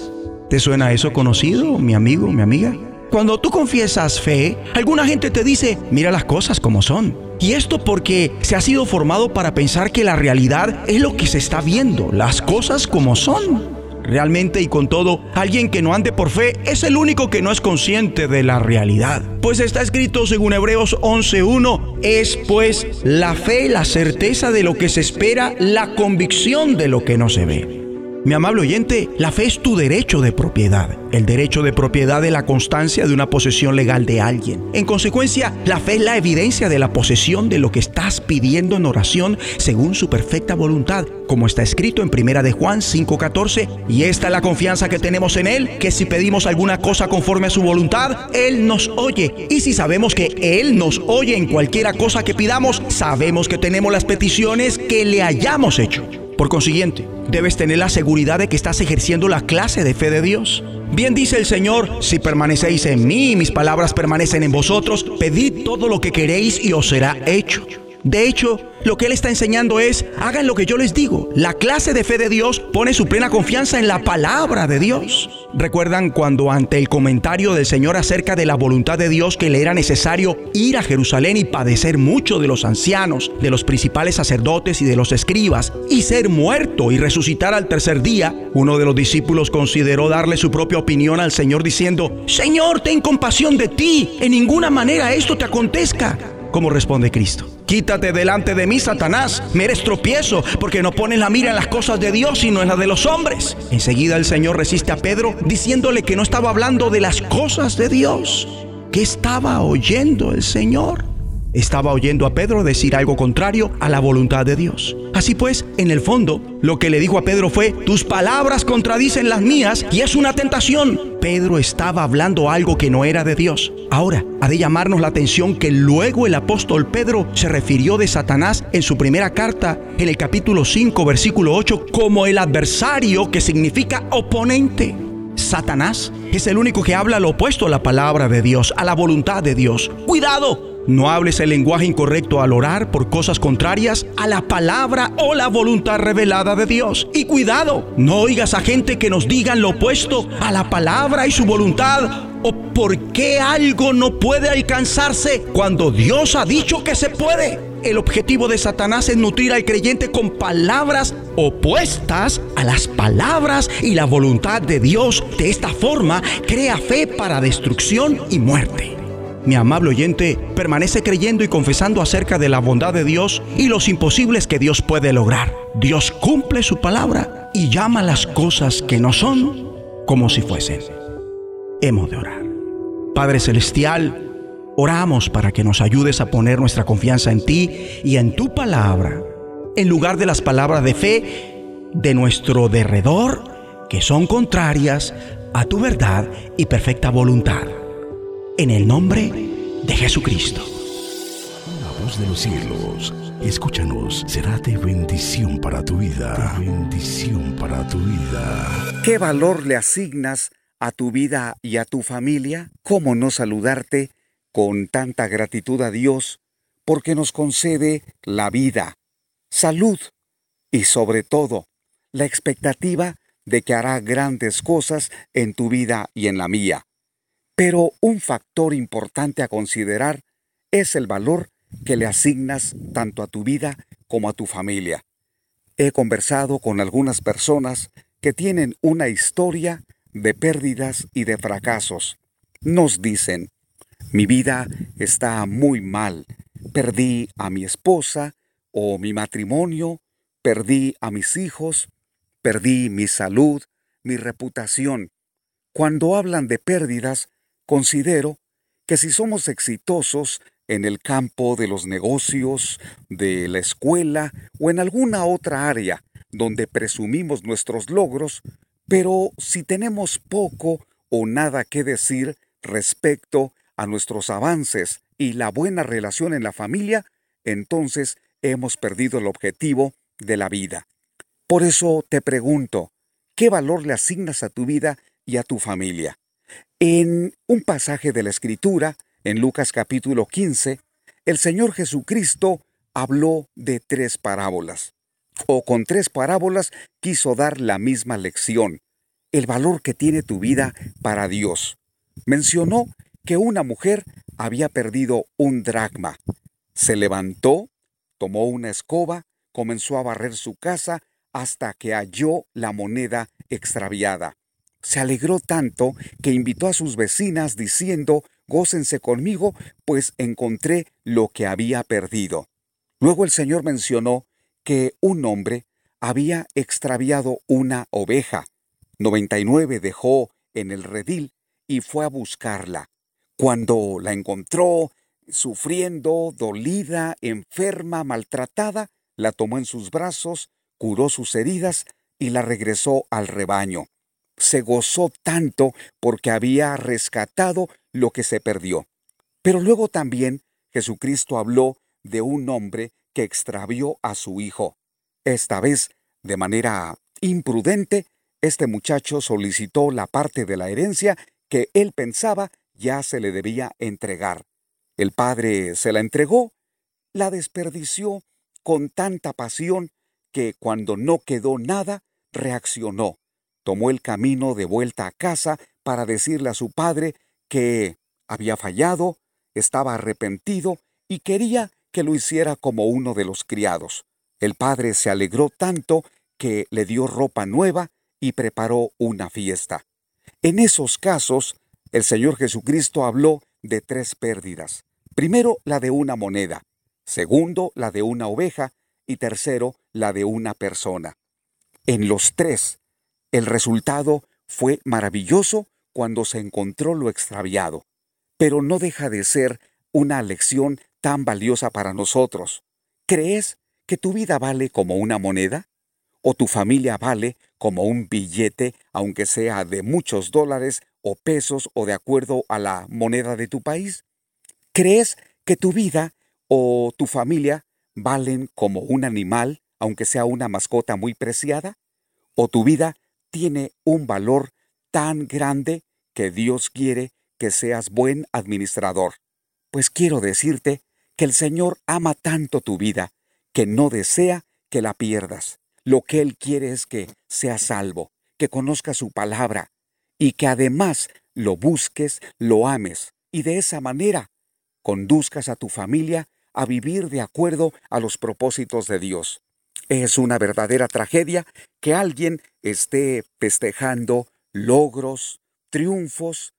¿Te suena eso conocido, mi amigo, mi amiga? Cuando tú confiesas fe, alguna gente te dice, mira las cosas como son. Y esto porque se ha sido formado para pensar que la realidad es lo que se está viendo, las cosas como son. Realmente y con todo, alguien que no ande por fe es el único que no es consciente de la realidad. Pues está escrito según Hebreos 11.1, es pues la fe la certeza de lo que se espera, la convicción de lo que no se ve. Mi amable oyente, la fe es tu derecho de propiedad. El derecho de propiedad es la constancia de una posesión legal de alguien. En consecuencia, la fe es la evidencia de la posesión de lo que estás pidiendo en oración según su perfecta voluntad, como está escrito en Primera de Juan 5:14, y esta es la confianza que tenemos en él, que si pedimos alguna cosa conforme a su voluntad, él nos oye. Y si sabemos que él nos oye en cualquiera cosa que pidamos, sabemos que tenemos las peticiones que le hayamos hecho. Por consiguiente, debes tener la seguridad de que estás ejerciendo la clase de fe de Dios. Bien dice el Señor, si permanecéis en mí y mis palabras permanecen en vosotros, pedid todo lo que queréis y os será hecho. De hecho, lo que Él está enseñando es, hagan lo que yo les digo. La clase de fe de Dios pone su plena confianza en la palabra de Dios. ¿Recuerdan cuando ante el comentario del Señor acerca de la voluntad de Dios que le era necesario ir a Jerusalén y padecer mucho de los ancianos, de los principales sacerdotes y de los escribas, y ser muerto y resucitar al tercer día? Uno de los discípulos consideró darle su propia opinión al Señor diciendo, Señor, ten compasión de ti, en ninguna manera esto te acontezca. ¿Cómo responde Cristo? Quítate delante de mí, Satanás. Me eres tropiezo porque no pones la mira en las cosas de Dios, sino en las de los hombres. Enseguida el Señor resiste a Pedro diciéndole que no estaba hablando de las cosas de Dios, que estaba oyendo el Señor. Estaba oyendo a Pedro decir algo contrario a la voluntad de Dios. Así pues, en el fondo, lo que le dijo a Pedro fue, tus palabras contradicen las mías y es una tentación. Pedro estaba hablando algo que no era de Dios. Ahora, ha de llamarnos la atención que luego el apóstol Pedro se refirió de Satanás en su primera carta, en el capítulo 5, versículo 8, como el adversario que significa oponente. Satanás es el único que habla lo opuesto a la palabra de Dios, a la voluntad de Dios. Cuidado, no hables el lenguaje incorrecto al orar por cosas contrarias a la palabra o la voluntad revelada de Dios. Y cuidado, no oigas a gente que nos digan lo opuesto a la palabra y su voluntad o por qué algo no puede alcanzarse cuando Dios ha dicho que se puede. El objetivo de Satanás es nutrir al creyente con palabras opuestas a las palabras y la voluntad de Dios. De esta forma, crea fe para destrucción y muerte. Mi amable oyente permanece creyendo y confesando acerca de la bondad de Dios y los imposibles que Dios puede lograr. Dios cumple su palabra y llama las cosas que no son como si fuesen. Hemos de orar. Padre Celestial, oramos para que nos ayudes a poner nuestra confianza en ti y en tu palabra, en lugar de las palabras de fe de nuestro derredor, que son contrarias a tu verdad y perfecta voluntad en el nombre de Jesucristo. La voz de los cielos, escúchanos, será de bendición para tu vida. De bendición para tu vida. ¿Qué valor le asignas a tu vida y a tu familia? ¿Cómo no saludarte con tanta gratitud a Dios porque nos concede la vida, salud y sobre todo la expectativa de que hará grandes cosas en tu vida y en la mía? Pero un factor importante a considerar es el valor que le asignas tanto a tu vida como a tu familia. He conversado con algunas personas que tienen una historia de pérdidas y de fracasos. Nos dicen, mi vida está muy mal, perdí a mi esposa o mi matrimonio, perdí a mis hijos, perdí mi salud, mi reputación. Cuando hablan de pérdidas, Considero que si somos exitosos en el campo de los negocios, de la escuela o en alguna otra área donde presumimos nuestros logros, pero si tenemos poco o nada que decir respecto a nuestros avances y la buena relación en la familia, entonces hemos perdido el objetivo de la vida. Por eso te pregunto, ¿qué valor le asignas a tu vida y a tu familia? En un pasaje de la Escritura, en Lucas capítulo 15, el Señor Jesucristo habló de tres parábolas. O con tres parábolas quiso dar la misma lección, el valor que tiene tu vida para Dios. Mencionó que una mujer había perdido un dracma. Se levantó, tomó una escoba, comenzó a barrer su casa hasta que halló la moneda extraviada. Se alegró tanto que invitó a sus vecinas diciendo, Gócense conmigo, pues encontré lo que había perdido. Luego el Señor mencionó que un hombre había extraviado una oveja. 99 dejó en el redil y fue a buscarla. Cuando la encontró, sufriendo, dolida, enferma, maltratada, la tomó en sus brazos, curó sus heridas y la regresó al rebaño. Se gozó tanto porque había rescatado lo que se perdió. Pero luego también Jesucristo habló de un hombre que extravió a su hijo. Esta vez, de manera imprudente, este muchacho solicitó la parte de la herencia que él pensaba ya se le debía entregar. El padre se la entregó, la desperdició con tanta pasión que cuando no quedó nada, reaccionó. Tomó el camino de vuelta a casa para decirle a su padre que había fallado, estaba arrepentido y quería que lo hiciera como uno de los criados. El padre se alegró tanto que le dio ropa nueva y preparó una fiesta. En esos casos, el Señor Jesucristo habló de tres pérdidas. Primero, la de una moneda. Segundo, la de una oveja. Y tercero, la de una persona. En los tres, el resultado fue maravilloso cuando se encontró lo extraviado, pero no deja de ser una lección tan valiosa para nosotros. ¿Crees que tu vida vale como una moneda? ¿O tu familia vale como un billete, aunque sea de muchos dólares o pesos o de acuerdo a la moneda de tu país? ¿Crees que tu vida o tu familia valen como un animal, aunque sea una mascota muy preciada? ¿O tu vida tiene un valor tan grande que Dios quiere que seas buen administrador? Pues quiero decirte que el Señor ama tanto tu vida que no desea que la pierdas. Lo que Él quiere es que seas salvo, que conozcas su palabra y que además lo busques, lo ames y de esa manera conduzcas a tu familia a vivir de acuerdo a los propósitos de Dios. Es una verdadera tragedia que alguien esté festejando logros, triunfos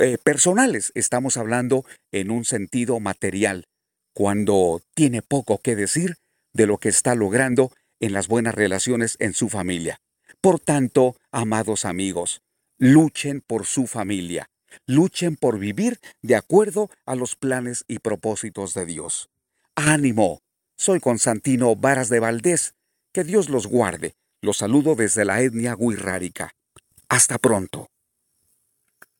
eh, personales. Estamos hablando en un sentido material, cuando tiene poco que decir de lo que está logrando en las buenas relaciones en su familia. Por tanto, amados amigos, luchen por su familia, luchen por vivir de acuerdo a los planes y propósitos de Dios. ¡Ánimo! Soy Constantino Varas de Valdés. Que Dios los guarde. Los saludo desde la etnia guirrárica. Hasta pronto.